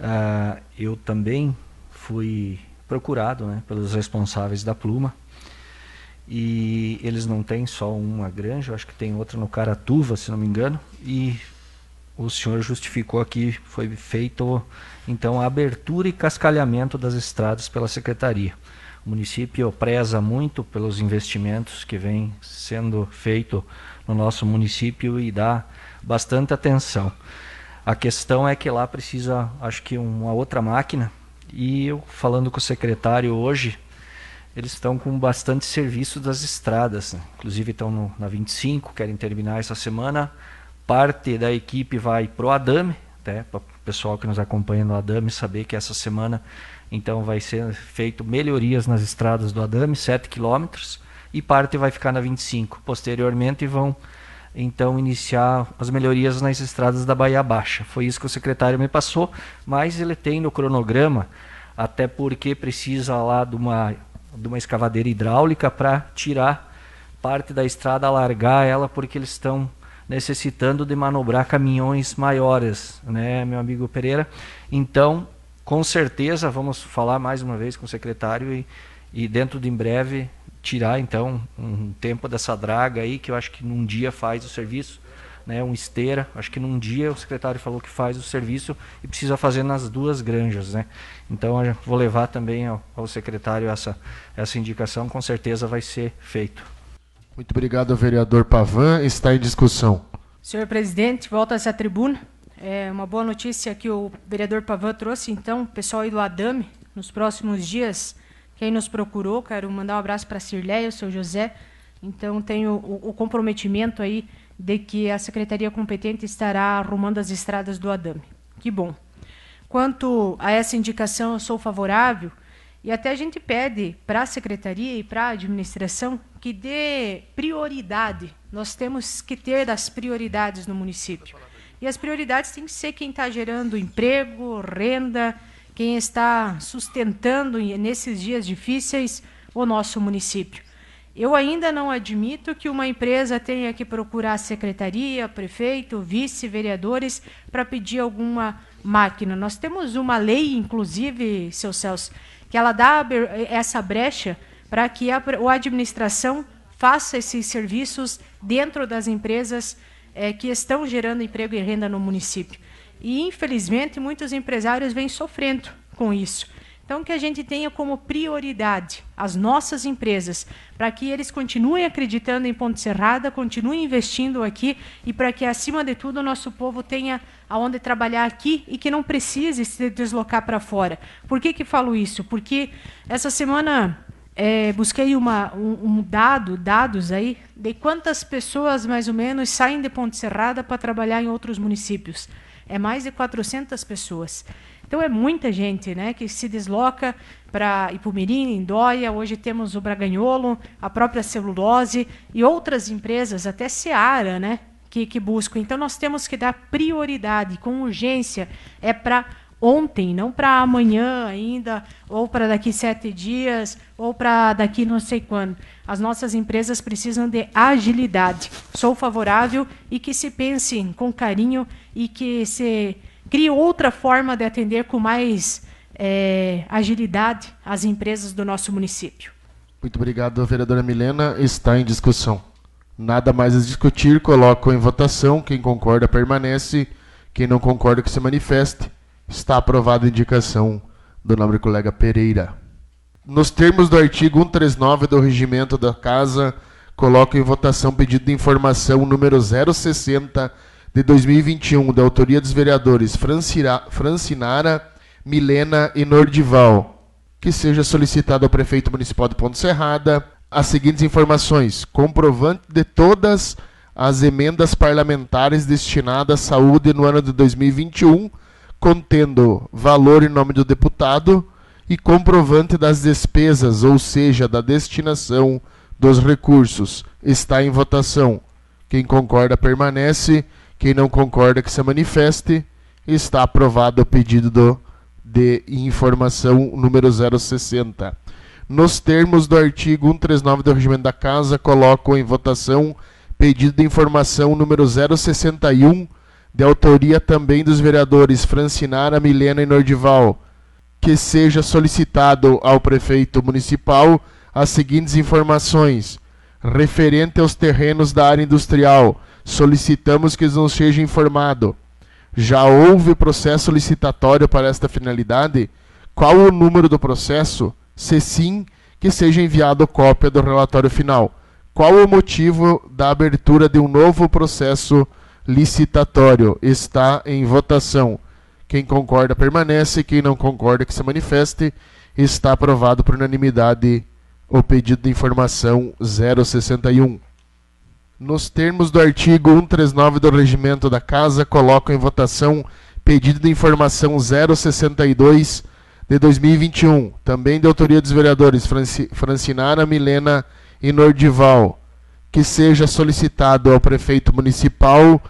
Uh, eu também fui procurado né, pelos responsáveis da Pluma e eles não têm só uma granja, acho que tem outra no Caratuva, se não me engano, e o senhor justificou aqui, foi feito então a abertura e cascalhamento das estradas pela secretaria. O município preza muito pelos investimentos que vem sendo feito no nosso município e dá bastante atenção. A questão é que lá precisa, acho que uma outra máquina, e eu falando com o secretário hoje, eles estão com bastante serviço das estradas. Né? Inclusive estão no, na 25, querem terminar essa semana. Parte da equipe vai para o Adame, né? para o pessoal que nos acompanha no Adame saber que essa semana então vai ser feito melhorias nas estradas do Adame, 7 quilômetros, e parte vai ficar na 25. Posteriormente vão então iniciar as melhorias nas estradas da Bahia Baixa. Foi isso que o secretário me passou, mas ele tem no cronograma, até porque precisa lá de uma de uma escavadeira hidráulica para tirar parte da estrada, alargar ela, porque eles estão necessitando de manobrar caminhões maiores, né, meu amigo Pereira? Então, com certeza vamos falar mais uma vez com o secretário e, e dentro de em breve tirar então um tempo dessa draga aí que eu acho que num dia faz o serviço, né, um esteira, acho que num dia o secretário falou que faz o serviço e precisa fazer nas duas granjas, né? Então eu vou levar também ao, ao secretário essa essa indicação, com certeza vai ser feito. Muito obrigado, vereador Pavan. Está em discussão. Senhor presidente, volta a essa tribuna. É uma boa notícia que o vereador Pavan trouxe, então, o pessoal aí do Adame, nos próximos dias, quem nos procurou, quero mandar um abraço para a Cirleia, o seu José. Então, tenho o, o, comprometimento aí de que a secretaria competente estará arrumando as estradas do Adame. Que bom. Quanto a essa indicação, eu sou favorável e até a gente pede para a secretaria e para a administração que dê prioridade. Nós temos que ter as prioridades no município. E as prioridades têm que ser quem está gerando emprego, renda, quem está sustentando nesses dias difíceis o nosso município. Eu ainda não admito que uma empresa tenha que procurar secretaria, prefeito, vice, vereadores para pedir alguma máquina. Nós temos uma lei, inclusive, seu Celso, que ela dá essa brecha para que a, a administração faça esses serviços dentro das empresas é, que estão gerando emprego e renda no município. E, infelizmente, muitos empresários vêm sofrendo com isso. Então, que a gente tenha como prioridade as nossas empresas, para que eles continuem acreditando em Ponte Serrada, continuem investindo aqui e para que, acima de tudo, o nosso povo tenha aonde trabalhar aqui e que não precise se deslocar para fora. Por que, que falo isso? Porque essa semana é, busquei uma, um, um, dado, dados aí, de quantas pessoas, mais ou menos, saem de Ponte Serrada para trabalhar em outros municípios. É mais de 400 pessoas. Então, é muita gente né, que se desloca para Ipumirim, Indóia, hoje temos o Braganholo, a própria Celulose e outras empresas, até Seara, né, que, que buscam. Então, nós temos que dar prioridade, com urgência, é para ontem, não para amanhã ainda, ou para daqui sete dias, ou para daqui não sei quando. As nossas empresas precisam de agilidade. Sou favorável e que se pense com carinho e que se crie outra forma de atender com mais é, agilidade as empresas do nosso município. Muito obrigado, vereadora Milena. Está em discussão. Nada mais a discutir, coloco em votação. Quem concorda permanece. Quem não concorda que se manifeste. Está aprovada a indicação do nobre colega Pereira. Nos termos do artigo 139 do regimento da Casa, coloco em votação pedido de informação número 060 de 2021, da autoria dos vereadores Francinara, Milena e Nordival, que seja solicitado ao prefeito municipal de Ponte Serrada as seguintes informações: comprovante de todas as emendas parlamentares destinadas à saúde no ano de 2021 contendo valor em nome do deputado e comprovante das despesas, ou seja, da destinação dos recursos. Está em votação. Quem concorda permanece, quem não concorda que se manifeste. Está aprovado o pedido do, de informação número 060. Nos termos do artigo 139 do Regimento da Casa, coloco em votação pedido de informação número 061 de autoria também dos vereadores Francinara, Milena e Nordival, que seja solicitado ao prefeito municipal as seguintes informações. Referente aos terrenos da área industrial, solicitamos que nos seja informado. Já houve processo licitatório para esta finalidade? Qual o número do processo? Se sim, que seja enviado cópia do relatório final. Qual o motivo da abertura de um novo processo licitatório? Licitatório está em votação. Quem concorda permanece, quem não concorda que se manifeste. Está aprovado por unanimidade o pedido de informação 061. Nos termos do artigo 139 do Regimento da Casa, coloco em votação pedido de informação 062 de 2021, também de autoria dos vereadores Francinara, Milena e Nordival, que seja solicitado ao prefeito municipal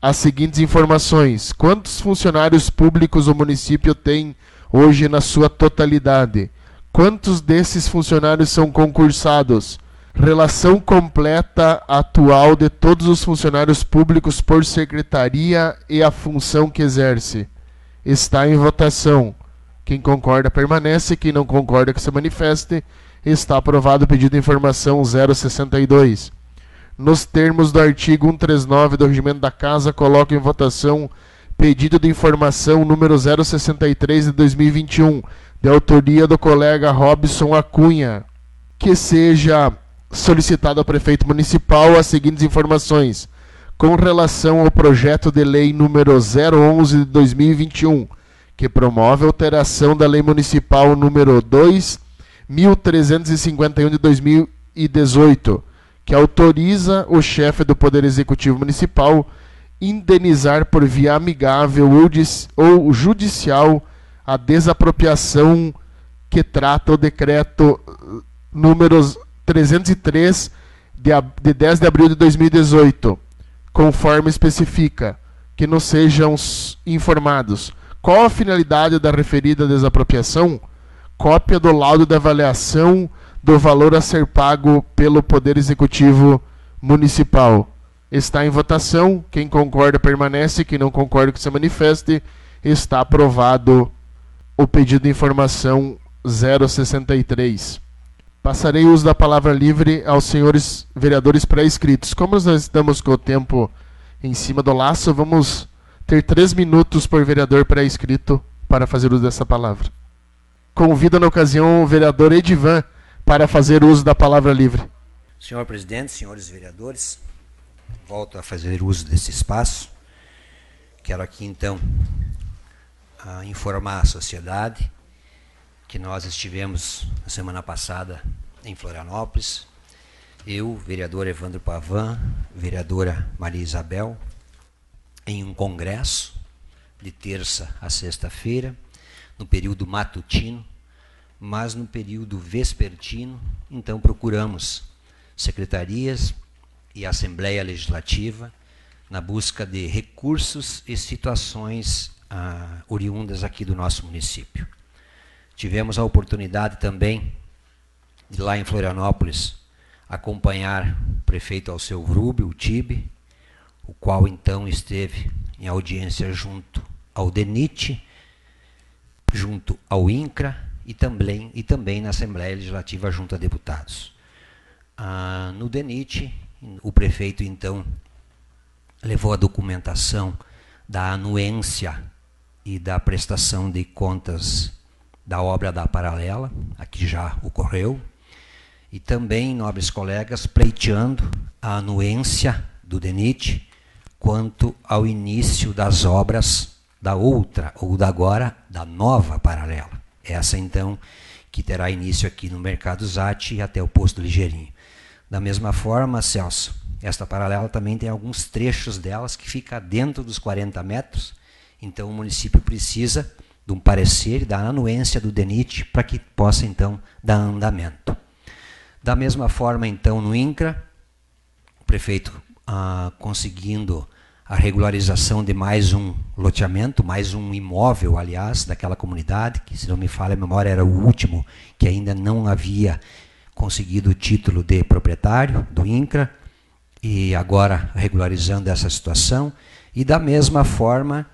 as seguintes informações: quantos funcionários públicos o município tem hoje na sua totalidade? Quantos desses funcionários são concursados? Relação completa atual de todos os funcionários públicos por secretaria e a função que exerce. Está em votação. Quem concorda permanece, quem não concorda que se manifeste. Está aprovado o pedido de informação 062. Nos termos do artigo 139 do Regimento da Casa, coloco em votação pedido de informação número 063 de 2021, de autoria do colega Robson Acunha, que seja solicitado ao prefeito municipal as seguintes informações com relação ao projeto de lei número 011 de 2021, que promove a alteração da lei municipal número 2351 de 2018, que autoriza o chefe do Poder Executivo Municipal indenizar por via amigável ou judicial a desapropriação que trata o decreto uh, número 303 de, de 10 de abril de 2018, conforme especifica que não sejam informados. Qual a finalidade da referida desapropriação, cópia do laudo de avaliação do valor a ser pago pelo Poder Executivo Municipal está em votação. Quem concorda permanece, quem não concorda que se manifeste. Está aprovado o pedido de informação 063. Passarei o uso da palavra livre aos senhores vereadores pré-inscritos. Como nós estamos com o tempo em cima do laço, vamos ter três minutos por vereador pré-inscrito para fazer uso dessa palavra. Convido na ocasião o vereador Edivan para fazer uso da palavra livre. Senhor presidente, senhores vereadores, volto a fazer uso desse espaço. Quero aqui então informar a sociedade que nós estivemos na semana passada em Florianópolis. Eu, vereador Evandro Pavan, vereadora Maria Isabel, em um congresso de terça a sexta-feira, no período matutino, mas no período vespertino, então procuramos secretarias, e Assembleia Legislativa na busca de recursos e situações ah, oriundas aqui do nosso município. Tivemos a oportunidade também de lá em Florianópolis acompanhar o prefeito Alceu Vrubio, o Tibe, o qual então esteve em audiência junto ao DENIT, junto ao INCRA e também, e também na Assembleia Legislativa junto a deputados. Ah, no DENIT, o prefeito, então, levou a documentação da anuência e da prestação de contas da obra da paralela, a que já ocorreu, e também, nobres colegas, pleiteando a anuência do DENIT quanto ao início das obras da outra, ou da agora, da nova paralela. Essa, então, que terá início aqui no Mercado Zate e até o posto Ligeirinho. Da mesma forma, Celso, esta paralela também tem alguns trechos delas que fica dentro dos 40 metros, então o município precisa de um parecer da anuência do DENIT para que possa então dar andamento. Da mesma forma, então, no INCRA, o prefeito ah, conseguindo a regularização de mais um loteamento, mais um imóvel, aliás, daquela comunidade, que, se não me falha a memória, era o último que ainda não havia conseguido o título de proprietário do INCRA e agora regularizando essa situação. E da mesma forma,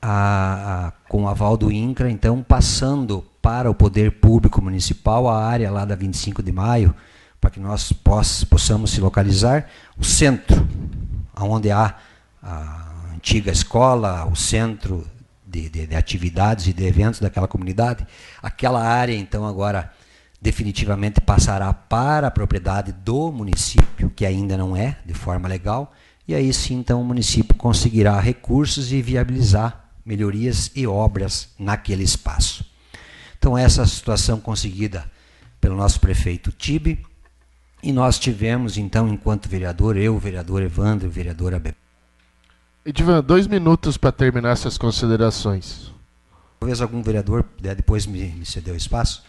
a, a, com o aval do INCRA, então passando para o poder público municipal a área lá da 25 de maio, para que nós poss, possamos se localizar, o centro, onde há a antiga escola, o centro de, de, de atividades e de eventos daquela comunidade, aquela área então agora definitivamente passará para a propriedade do município, que ainda não é, de forma legal, e aí sim então o município conseguirá recursos e viabilizar melhorias e obras naquele espaço. Então essa situação conseguida pelo nosso prefeito Tibe, e nós tivemos então, enquanto vereador, eu, vereador Evandro, vereador Abel. Edivan, dois minutos para terminar essas considerações. Talvez algum vereador depois me, me cedeu espaço.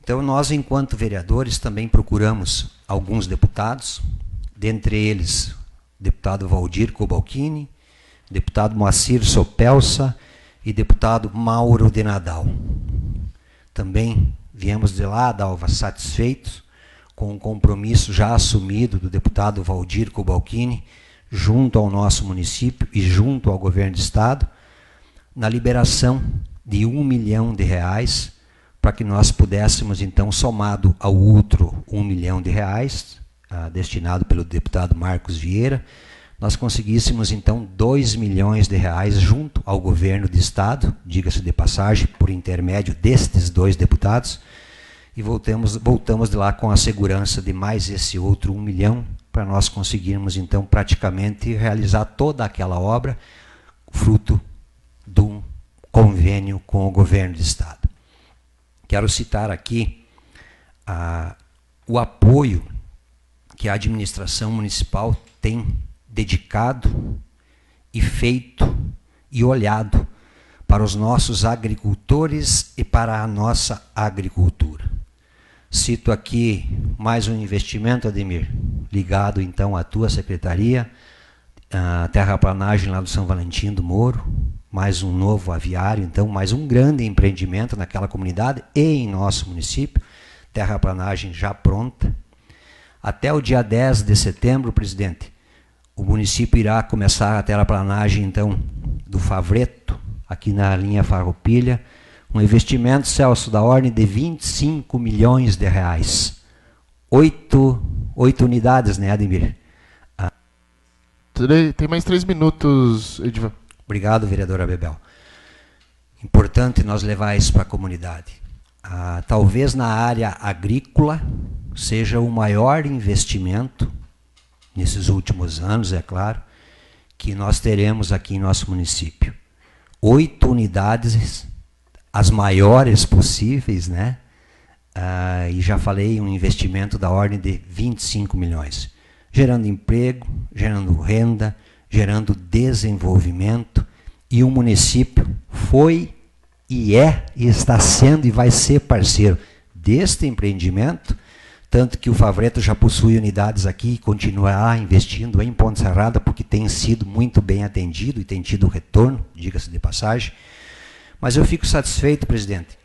Então, nós, enquanto vereadores, também procuramos alguns deputados, dentre eles deputado Valdir Cobalcini, deputado Moacir Sopelsa e deputado Mauro de Nadal. Também viemos de lá, Dalva, satisfeitos com o compromisso já assumido do deputado Valdir Cobalcini junto ao nosso município e junto ao governo do estado na liberação de um milhão de reais para que nós pudéssemos, então, somado ao outro um milhão de reais, ah, destinado pelo deputado Marcos Vieira, nós conseguíssemos, então, dois milhões de reais junto ao governo de Estado, diga-se de passagem, por intermédio destes dois deputados, e voltamos, voltamos de lá com a segurança de mais esse outro um milhão, para nós conseguirmos, então, praticamente realizar toda aquela obra, fruto de um convênio com o governo de Estado. Quero citar aqui ah, o apoio que a administração municipal tem dedicado e feito e olhado para os nossos agricultores e para a nossa agricultura. Cito aqui mais um investimento, Ademir, ligado então à tua secretaria, a terraplanagem lá do São Valentim do Moro, mais um novo aviário, então mais um grande empreendimento naquela comunidade e em nosso município, terraplanagem já pronta. Até o dia 10 de setembro, presidente, o município irá começar a terraplanagem então do Favreto, aqui na linha Farroupilha, um investimento, Celso, da ordem de 25 milhões de reais. Oito, oito unidades, né, Ademir? Ah. Tem mais três minutos, Edvan. Obrigado, vereadora Bebel. Importante nós levar isso para a comunidade. Ah, talvez na área agrícola seja o maior investimento nesses últimos anos, é claro, que nós teremos aqui em nosso município. Oito unidades as maiores possíveis, né? Ah, e já falei, um investimento da ordem de 25 milhões, gerando emprego, gerando renda, gerando desenvolvimento, e o município foi e é e está sendo e vai ser parceiro deste empreendimento, tanto que o Favreto já possui unidades aqui e continuará investindo em Ponte Serrada, porque tem sido muito bem atendido e tem tido retorno, diga-se de passagem. Mas eu fico satisfeito, presidente,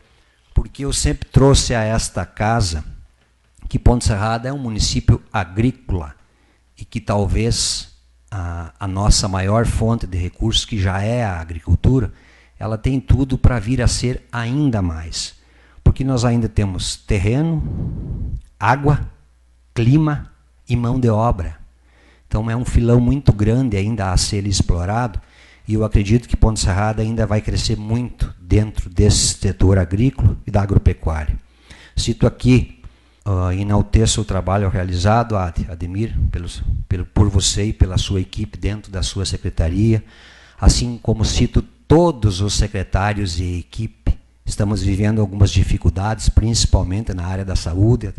porque eu sempre trouxe a esta casa que Ponte Serrada é um município agrícola e que talvez a, a nossa maior fonte de recursos, que já é a agricultura, ela tem tudo para vir a ser ainda mais. Porque nós ainda temos terreno, água, clima e mão de obra. Então é um filão muito grande ainda a ser explorado e eu acredito que Ponte Serrada ainda vai crescer muito dentro desse setor agrícola e da agropecuária. Cito aqui, uh, enalteço o trabalho realizado, Ademir, pelos, pelo, por você e pela sua equipe dentro da sua secretaria, assim como cito todos os secretários e equipe. Estamos vivendo algumas dificuldades, principalmente na área da saúde,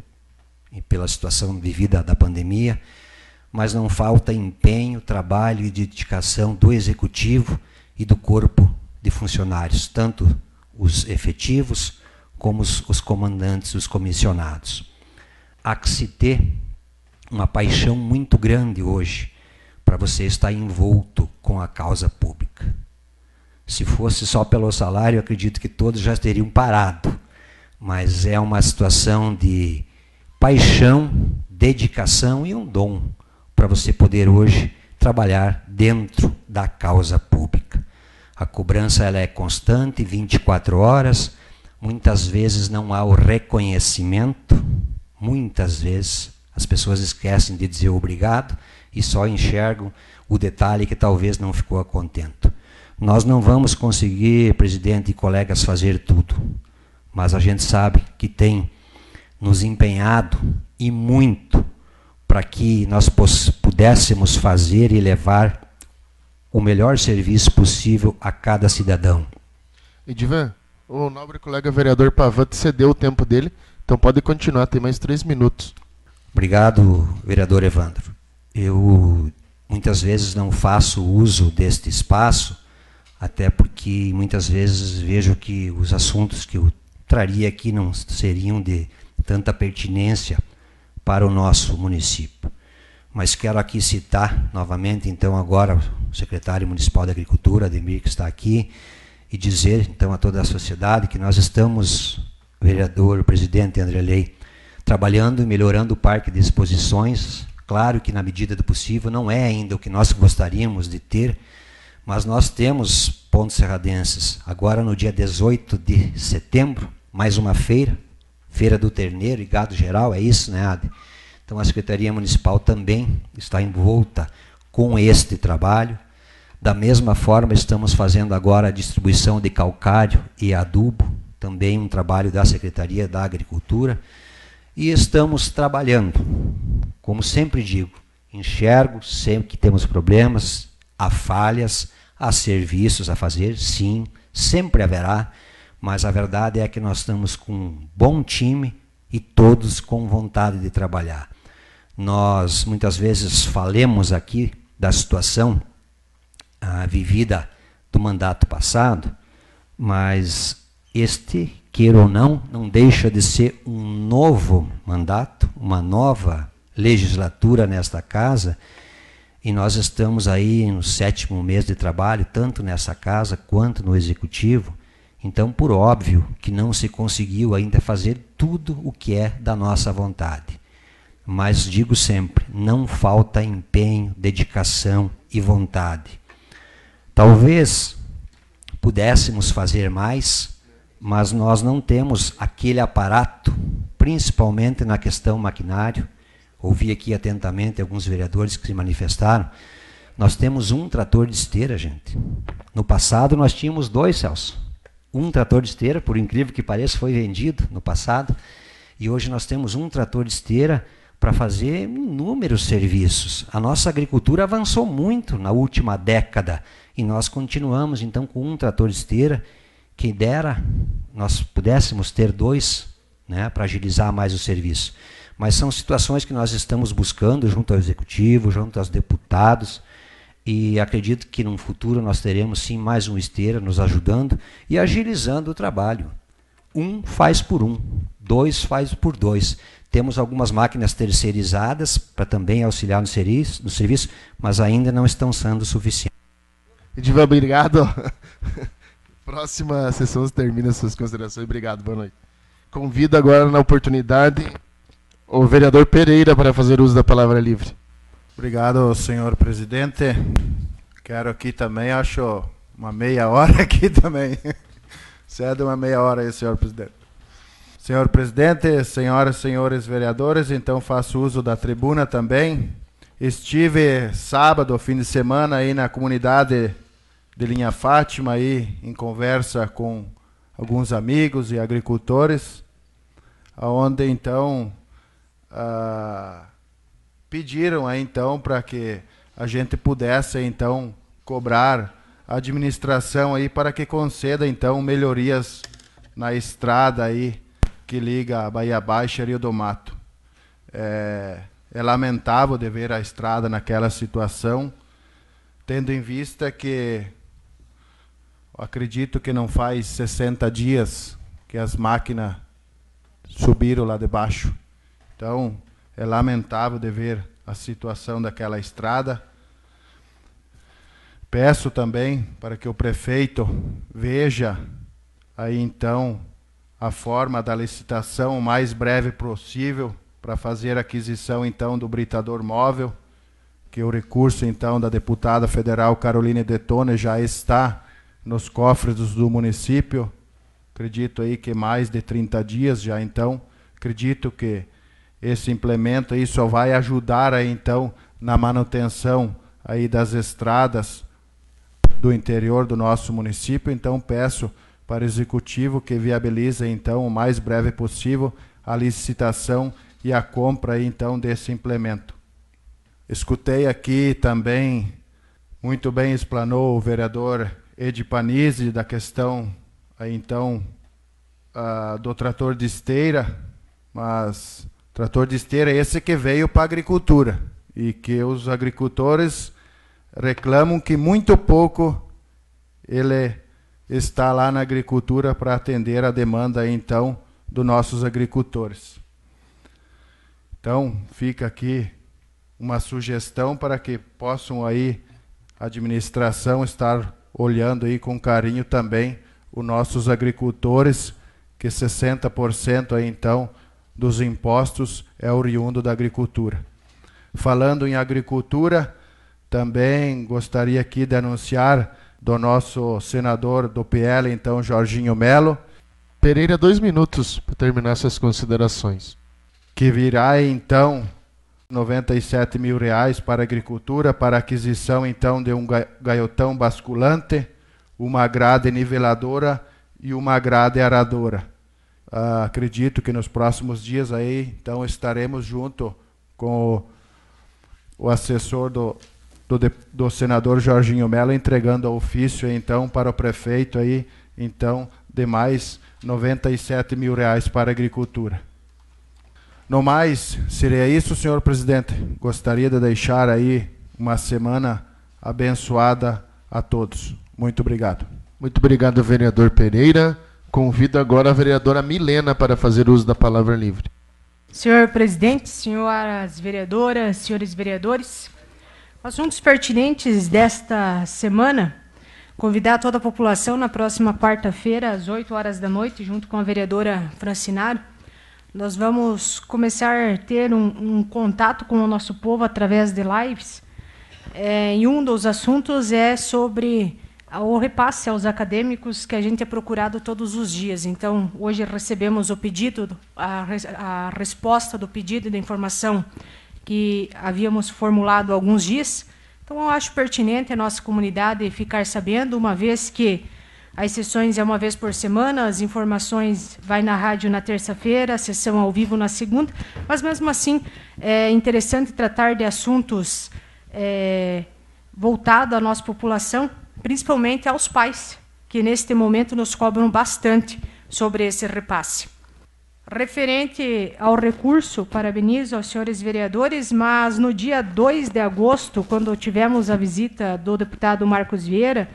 pela situação vivida da pandemia, mas não falta empenho, trabalho e dedicação do executivo e do corpo de funcionários, tanto os efetivos como os, os comandantes, os comissionados. Há que se ter uma paixão muito grande hoje para você estar envolto com a causa pública. Se fosse só pelo salário, acredito que todos já teriam parado. Mas é uma situação de paixão, dedicação e um dom para você poder hoje trabalhar dentro da causa pública. A cobrança ela é constante, 24 horas. Muitas vezes não há o reconhecimento. Muitas vezes as pessoas esquecem de dizer obrigado e só enxergam o detalhe que talvez não ficou a contento. Nós não vamos conseguir, presidente e colegas, fazer tudo, mas a gente sabe que tem nos empenhado e muito para que nós pudéssemos fazer e levar o melhor serviço possível a cada cidadão. Edivan, o nobre colega vereador Pavan cedeu o tempo dele, então pode continuar, tem mais três minutos. Obrigado, vereador Evandro. Eu muitas vezes não faço uso deste espaço, até porque muitas vezes vejo que os assuntos que eu traria aqui não seriam de tanta pertinência para o nosso município. Mas quero aqui citar novamente, então, agora o secretário municipal da Agricultura, Ademir, que está aqui, e dizer, então, a toda a sociedade que nós estamos, vereador, presidente André Lei, trabalhando e melhorando o parque de exposições. Claro que, na medida do possível, não é ainda o que nós gostaríamos de ter, mas nós temos pontos serradenses. Agora, no dia 18 de setembro, mais uma feira, Feira do Terneiro e Gado Geral, é isso, né, Ade? Então, a Secretaria Municipal também está envolta com este trabalho. Da mesma forma, estamos fazendo agora a distribuição de calcário e adubo, também um trabalho da Secretaria da Agricultura. E estamos trabalhando, como sempre digo, enxergo sempre que temos problemas, há falhas, há serviços a fazer, sim, sempre haverá, mas a verdade é que nós estamos com um bom time e todos com vontade de trabalhar. Nós muitas vezes falemos aqui da situação ah, vivida do mandato passado, mas este, queira ou não, não deixa de ser um novo mandato, uma nova legislatura nesta casa, e nós estamos aí no sétimo mês de trabalho, tanto nessa casa quanto no executivo. Então, por óbvio que não se conseguiu ainda fazer tudo o que é da nossa vontade. Mas digo sempre, não falta empenho, dedicação e vontade. Talvez pudéssemos fazer mais, mas nós não temos aquele aparato, principalmente na questão maquinário. Ouvi aqui atentamente alguns vereadores que se manifestaram. Nós temos um trator de esteira, gente. No passado nós tínhamos dois, Celso. Um trator de esteira, por incrível que pareça, foi vendido no passado. E hoje nós temos um trator de esteira para fazer inúmeros serviços. A nossa agricultura avançou muito na última década e nós continuamos então com um trator de esteira que dera nós pudéssemos ter dois, né, para agilizar mais o serviço. Mas são situações que nós estamos buscando junto ao executivo, junto aos deputados, e acredito que no futuro nós teremos sim mais um esteira nos ajudando e agilizando o trabalho. Um faz por um, dois faz por dois. Temos algumas máquinas terceirizadas para também auxiliar no serviço, no serviço, mas ainda não estão sendo suficientes. Edivan, obrigado. Próxima sessão termina suas considerações. Obrigado, boa noite. Convido agora na oportunidade o vereador Pereira para fazer uso da palavra livre. Obrigado, senhor presidente. Quero aqui também, acho uma meia hora aqui também. Cede uma meia hora aí, senhor presidente. Senhor presidente, senhoras e senhores vereadores, então faço uso da tribuna também. Estive sábado, fim de semana, aí na comunidade de Linha Fátima aí em conversa com alguns amigos e agricultores, aonde então ah, pediram aí então para que a gente pudesse então cobrar a administração aí para que conceda então melhorias na estrada aí que liga a Bahia Baixa e Rio do Mato. É, é lamentável de ver a estrada naquela situação, tendo em vista que acredito que não faz 60 dias que as máquinas subiram lá debaixo. Então, é lamentável de ver a situação daquela estrada. Peço também para que o prefeito veja aí então a forma da licitação o mais breve possível para fazer a aquisição então do britador móvel, que o recurso então da deputada federal Caroline Detone já está nos cofres do município. Acredito aí que mais de 30 dias já então. Acredito que esse implemento aí só vai ajudar aí então na manutenção aí das estradas do interior do nosso município. Então peço para o executivo que viabilize então o mais breve possível a licitação e a compra aí, então desse implemento. Escutei aqui também muito bem explanou o vereador Edi Panizzi da questão aí então uh, do trator de esteira, mas trator de esteira é esse que veio para a agricultura e que os agricultores reclamam que muito pouco ele está lá na agricultura para atender a demanda então dos nossos agricultores. Então, fica aqui uma sugestão para que possam aí a administração estar olhando aí com carinho também os nossos agricultores, que 60% aí então dos impostos é oriundo da agricultura. Falando em agricultura, também gostaria aqui de anunciar do nosso senador do PL, então, Jorginho Melo. Pereira, dois minutos para terminar essas considerações. Que virá, então, 97 mil reais para a agricultura, para aquisição, então, de um gaiotão basculante, uma grade niveladora e uma grade aradora. Uh, acredito que nos próximos dias aí, então, estaremos junto com o, o assessor do, do, do, senador Jorginho Mello entregando ofício, então, para o prefeito aí, então, de mais 97 mil reais para a agricultura. No mais, seria isso, senhor presidente. Gostaria de deixar aí uma semana abençoada a todos. Muito obrigado. Muito obrigado, vereador Pereira. Convido agora a vereadora Milena para fazer uso da palavra livre. Senhor presidente, senhoras vereadoras, senhores vereadores, assuntos pertinentes desta semana. Convidar toda a população na próxima quarta-feira, às 8 horas da noite, junto com a vereadora Francinaro, nós vamos começar a ter um, um contato com o nosso povo através de lives. É, e um dos assuntos é sobre o repasse aos acadêmicos que a gente é procurado todos os dias. Então, hoje recebemos o pedido, a, a resposta do pedido de informação que havíamos formulado há alguns dias. Então, eu acho pertinente a nossa comunidade ficar sabendo, uma vez que as sessões é uma vez por semana, as informações vai na rádio na terça-feira, a sessão ao vivo na segunda, mas mesmo assim é interessante tratar de assuntos é, voltados à nossa população, principalmente aos pais, que neste momento nos cobram bastante sobre esse repasse. Referente ao recurso, parabenizo aos senhores vereadores, mas no dia 2 de agosto, quando tivemos a visita do deputado Marcos Vieira,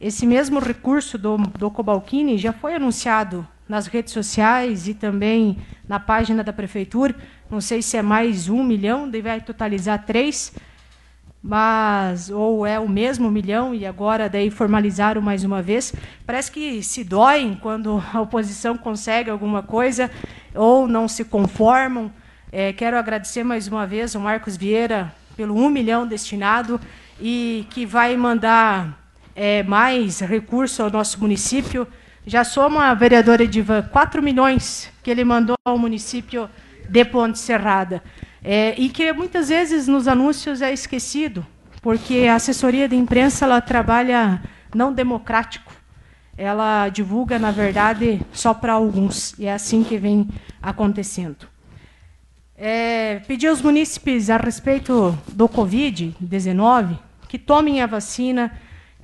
esse mesmo recurso do, do Cobalcini já foi anunciado nas redes sociais e também na página da prefeitura. Não sei se é mais um milhão, deve totalizar três, mas ou é o mesmo milhão e agora daí formalizaram mais uma vez. Parece que se doem quando a oposição consegue alguma coisa ou não se conformam. É, quero agradecer mais uma vez ao Marcos Vieira pelo um milhão destinado e que vai mandar é, mais recurso ao nosso município. Já soma a vereadora Edivan 4 milhões que ele mandou ao município de Ponte Serrada. É, e que muitas vezes nos anúncios é esquecido, porque a assessoria de imprensa ela trabalha não democrático. Ela divulga, na verdade, só para alguns. E é assim que vem acontecendo. É, pedir aos munícipes a respeito do Covid-19 que tomem a vacina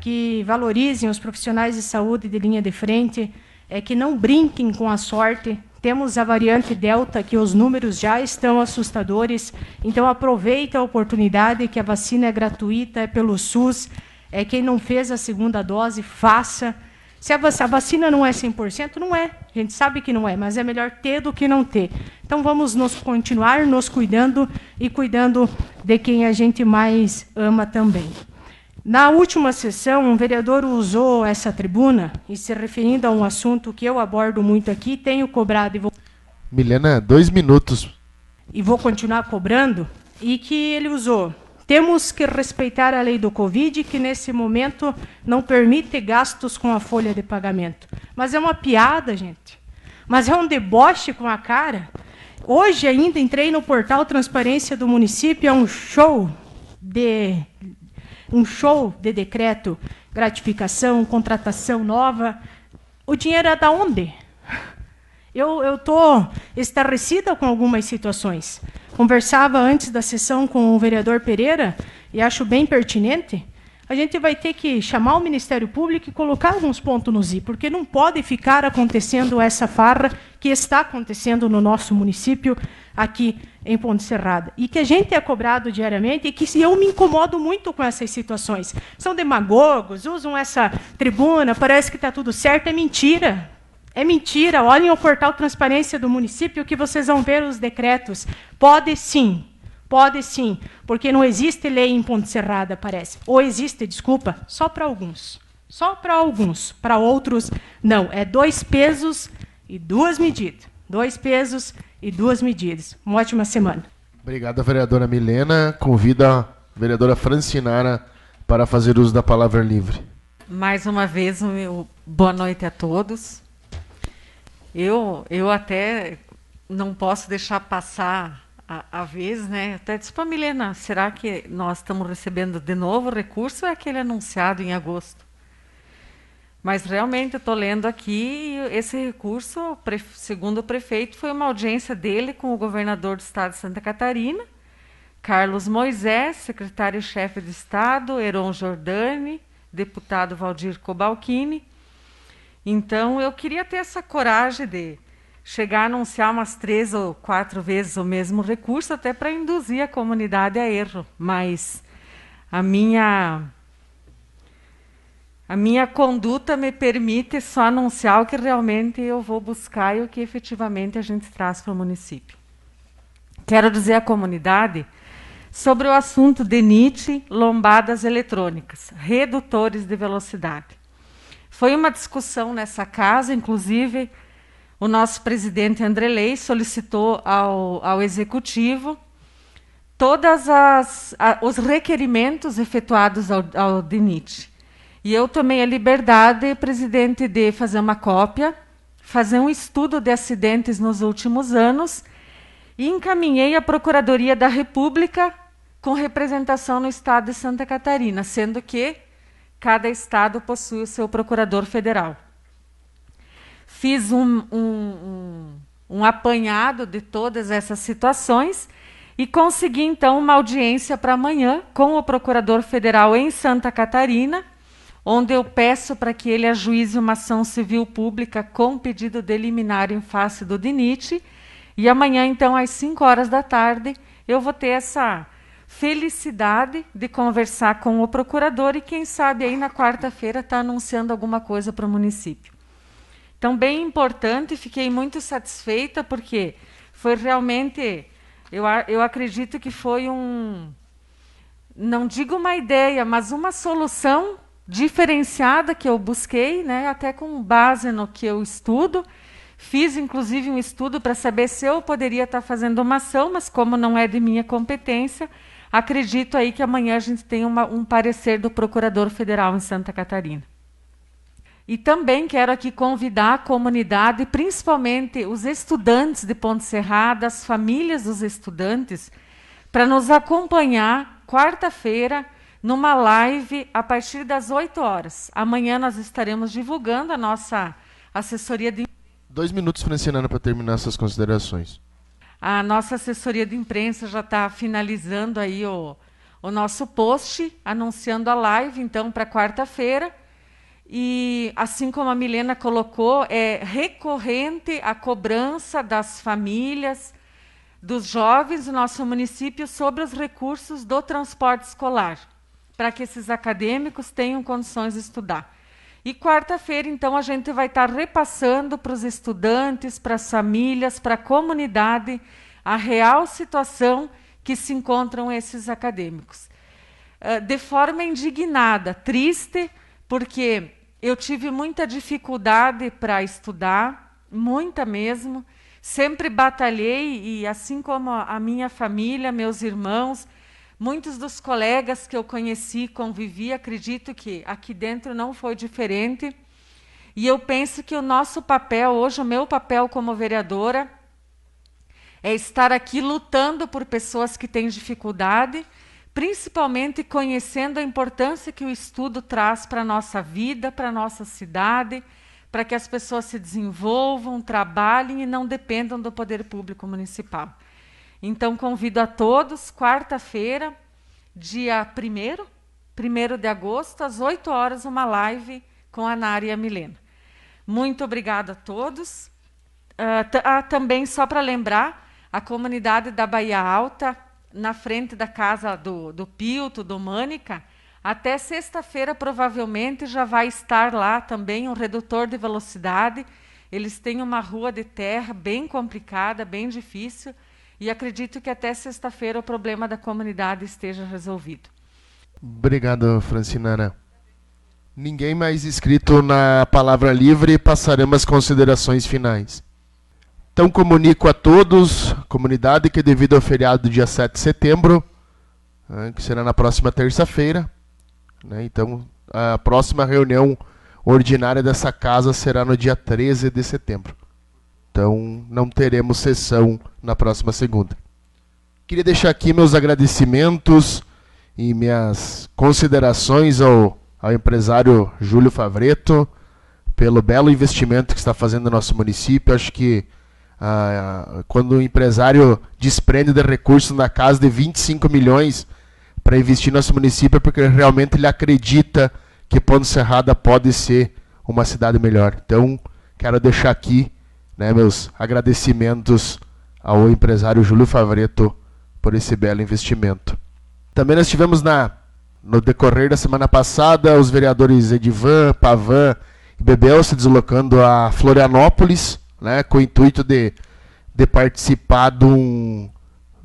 que valorizem os profissionais de saúde de linha de frente, é que não brinquem com a sorte. Temos a variante Delta, que os números já estão assustadores. Então, aproveite a oportunidade que a vacina é gratuita, é pelo SUS. É quem não fez a segunda dose, faça. Se a vacina não é 100%, não é. A gente sabe que não é, mas é melhor ter do que não ter. Então, vamos nos continuar nos cuidando e cuidando de quem a gente mais ama também. Na última sessão, um vereador usou essa tribuna e se referindo a um assunto que eu abordo muito aqui, tenho cobrado e vou. Milena, dois minutos. E vou continuar cobrando, e que ele usou. Temos que respeitar a lei do Covid, que nesse momento não permite gastos com a folha de pagamento. Mas é uma piada, gente. Mas é um deboche com a cara. Hoje ainda entrei no portal Transparência do município, é um show de um show de decreto, gratificação, contratação nova. O dinheiro é da onde? Eu estou estarrecida com algumas situações. Conversava antes da sessão com o vereador Pereira e acho bem pertinente a gente vai ter que chamar o Ministério Público e colocar alguns pontos nos i, porque não pode ficar acontecendo essa farra que está acontecendo no nosso município aqui em Ponte Serrada. E que a gente é cobrado diariamente e que eu me incomodo muito com essas situações. São demagogos, usam essa tribuna, parece que está tudo certo, é mentira. É mentira. Olhem o portal Transparência do município que vocês vão ver os decretos. Pode sim, Pode sim, porque não existe lei em Ponte Serrada, parece. Ou existe, desculpa, só para alguns. Só para alguns. Para outros, não. É dois pesos e duas medidas. Dois pesos e duas medidas. Uma ótima semana. Obrigado, vereadora Milena. Convida a vereadora Francinara para fazer uso da palavra livre. Mais uma vez, meu boa noite a todos. Eu, eu até não posso deixar passar a, a vez, né? Até disse para Milena, será que nós estamos recebendo de novo recurso ou é aquele anunciado em agosto? Mas realmente estou lendo aqui, esse recurso, segundo o prefeito, foi uma audiência dele com o governador do estado de Santa Catarina, Carlos Moisés, secretário-chefe de Estado, Heron Jordani, deputado Valdir Cobalcini. Então, eu queria ter essa coragem de chegar a anunciar umas três ou quatro vezes o mesmo recurso, até para induzir a comunidade a erro. Mas a minha a minha conduta me permite só anunciar o que realmente eu vou buscar e o que efetivamente a gente traz para o município. Quero dizer à comunidade sobre o assunto de Nietzsche, lombadas eletrônicas, redutores de velocidade. Foi uma discussão nessa casa, inclusive o nosso presidente Andrelei solicitou ao, ao executivo todos os requerimentos efetuados ao, ao. E eu tomei a liberdade, presidente, de fazer uma cópia, fazer um estudo de acidentes nos últimos anos e encaminhei à Procuradoria da República com representação no estado de Santa Catarina, sendo que cada estado possui o seu procurador federal. Fiz um, um, um, um apanhado de todas essas situações e consegui, então, uma audiência para amanhã com o Procurador Federal em Santa Catarina, onde eu peço para que ele ajuize uma ação civil pública com pedido de liminar em face do DINIT. E amanhã, então, às 5 horas da tarde, eu vou ter essa felicidade de conversar com o procurador e, quem sabe, aí na quarta-feira está anunciando alguma coisa para o município. Então, bem importante, fiquei muito satisfeita, porque foi realmente, eu, eu acredito que foi um, não digo uma ideia, mas uma solução diferenciada que eu busquei, né, até com base no que eu estudo. Fiz, inclusive, um estudo para saber se eu poderia estar fazendo uma ação, mas como não é de minha competência, acredito aí que amanhã a gente tem uma, um parecer do Procurador Federal em Santa Catarina. E também quero aqui convidar a comunidade, principalmente os estudantes de Ponte Serrada, as famílias dos estudantes, para nos acompanhar quarta-feira numa live a partir das 8 horas. Amanhã nós estaremos divulgando a nossa assessoria de Dois minutos, Francinana, para terminar essas considerações. A nossa assessoria de imprensa já está finalizando aí o, o nosso post, anunciando a live, então, para quarta-feira. E, assim como a Milena colocou, é recorrente a cobrança das famílias, dos jovens do nosso município sobre os recursos do transporte escolar, para que esses acadêmicos tenham condições de estudar. E quarta-feira, então, a gente vai estar repassando para os estudantes, para as famílias, para a comunidade, a real situação que se encontram esses acadêmicos. Uh, de forma indignada, triste, porque eu tive muita dificuldade para estudar, muita mesmo. Sempre batalhei e, assim como a minha família, meus irmãos, muitos dos colegas que eu conheci, convivi, acredito que aqui dentro não foi diferente. E eu penso que o nosso papel, hoje, o meu papel como vereadora, é estar aqui lutando por pessoas que têm dificuldade principalmente conhecendo a importância que o estudo traz para a nossa vida, para a nossa cidade, para que as pessoas se desenvolvam, trabalhem e não dependam do poder público municipal. Então, convido a todos, quarta-feira, dia 1 1 de agosto, às 8 horas, uma live com a Nara e a Milena. Muito obrigada a todos. Uh, ah, também, só para lembrar, a comunidade da Bahia Alta na frente da casa do, do Pilto, do Mânica, até sexta-feira provavelmente já vai estar lá também um redutor de velocidade. Eles têm uma rua de terra bem complicada, bem difícil, e acredito que até sexta-feira o problema da comunidade esteja resolvido. Obrigado, Francinara. Ninguém mais inscrito na palavra livre, passaremos às considerações finais. Então comunico a todos, comunidade, que devido ao feriado do dia 7 de setembro, né, que será na próxima terça-feira, né, então a próxima reunião ordinária dessa casa será no dia 13 de setembro. Então não teremos sessão na próxima segunda. Queria deixar aqui meus agradecimentos e minhas considerações ao, ao empresário Júlio Favreto pelo belo investimento que está fazendo no nosso município. Acho que ah, quando o empresário desprende de recursos na casa de 25 milhões para investir no nosso município é porque realmente ele acredita que Ponte Serrada pode ser uma cidade melhor. Então, quero deixar aqui né, meus agradecimentos ao empresário Júlio Favreto por esse belo investimento. Também nós tivemos na, no decorrer da semana passada os vereadores Edivan, Pavan e Bebel se deslocando a Florianópolis, né, com o intuito de, de participar de um,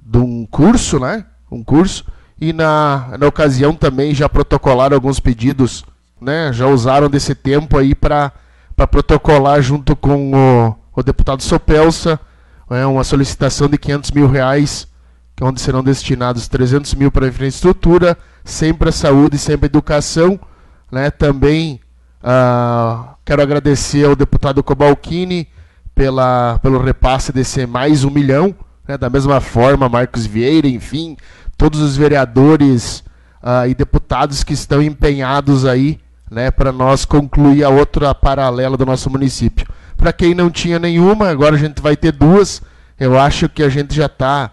de um curso, né, um curso, e na, na ocasião também já protocolaram alguns pedidos, né, já usaram desse tempo aí para protocolar junto com o, o deputado Sopelsa, é, uma solicitação de 500 mil reais, é onde serão destinados 300 mil para a infraestrutura, sempre a saúde, sempre a educação, né, também uh, quero agradecer ao deputado Cobalcini, pela, pelo repasse desse mais um milhão. Né? Da mesma forma, Marcos Vieira, enfim, todos os vereadores uh, e deputados que estão empenhados aí né, para nós concluir a outra paralela do nosso município. Para quem não tinha nenhuma, agora a gente vai ter duas. Eu acho que a gente já está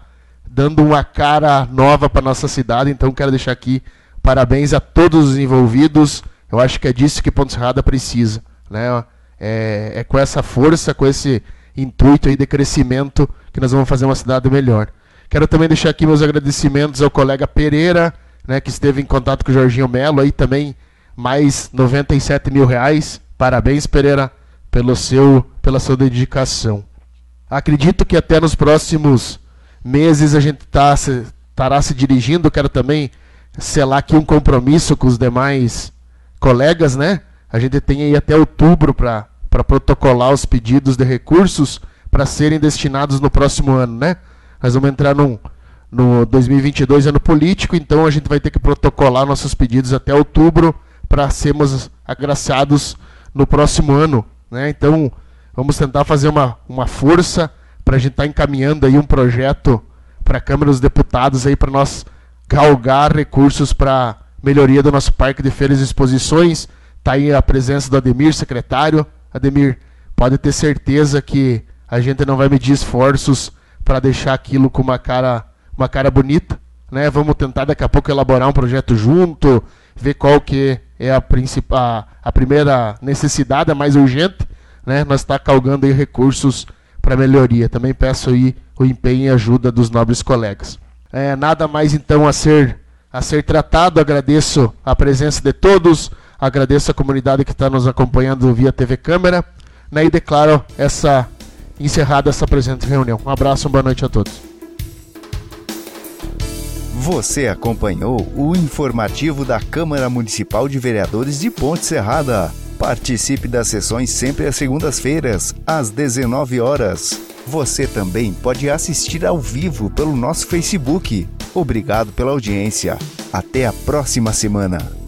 dando uma cara nova para nossa cidade, então quero deixar aqui parabéns a todos os envolvidos. Eu acho que é disso que Ponte Serrada precisa. Né? é, é com essa força, com esse intuito aí de crescimento que nós vamos fazer uma cidade melhor. Quero também deixar aqui meus agradecimentos ao colega Pereira, né, que esteve em contato com o Jorginho Melo, aí também mais 97 mil reais. Parabéns, Pereira, pelo seu, pela sua dedicação. Acredito que até nos próximos meses a gente tá, se, estará se dirigindo. Quero também selar aqui um compromisso com os demais colegas, né? A gente tem aí até outubro para protocolar os pedidos de recursos para serem destinados no próximo ano, né? Nós vamos entrar num, no 2022 ano político, então a gente vai ter que protocolar nossos pedidos até outubro para sermos agraciados no próximo ano, né? Então vamos tentar fazer uma, uma força para a gente estar tá encaminhando aí um projeto para a Câmara dos Deputados aí para nós galgar recursos para melhoria do nosso parque de feiras e exposições. Está aí a presença do Ademir, secretário, Ademir, pode ter certeza que a gente não vai medir esforços para deixar aquilo com uma cara, uma cara bonita, né? Vamos tentar daqui a pouco elaborar um projeto junto, ver qual que é a, principal, a primeira necessidade, a mais urgente, né? Nós está calgando aí recursos para melhoria. Também peço aí o empenho e ajuda dos nobres colegas. É, nada mais então a ser a ser tratado. Agradeço a presença de todos. Agradeço a comunidade que está nos acompanhando via TV Câmera né, e declaro essa encerrada essa presente reunião. Um abraço, uma boa noite a todos. Você acompanhou o informativo da Câmara Municipal de Vereadores de Ponte Serrada. Participe das sessões sempre às segundas-feiras, às 19 horas. Você também pode assistir ao vivo pelo nosso Facebook. Obrigado pela audiência. Até a próxima semana.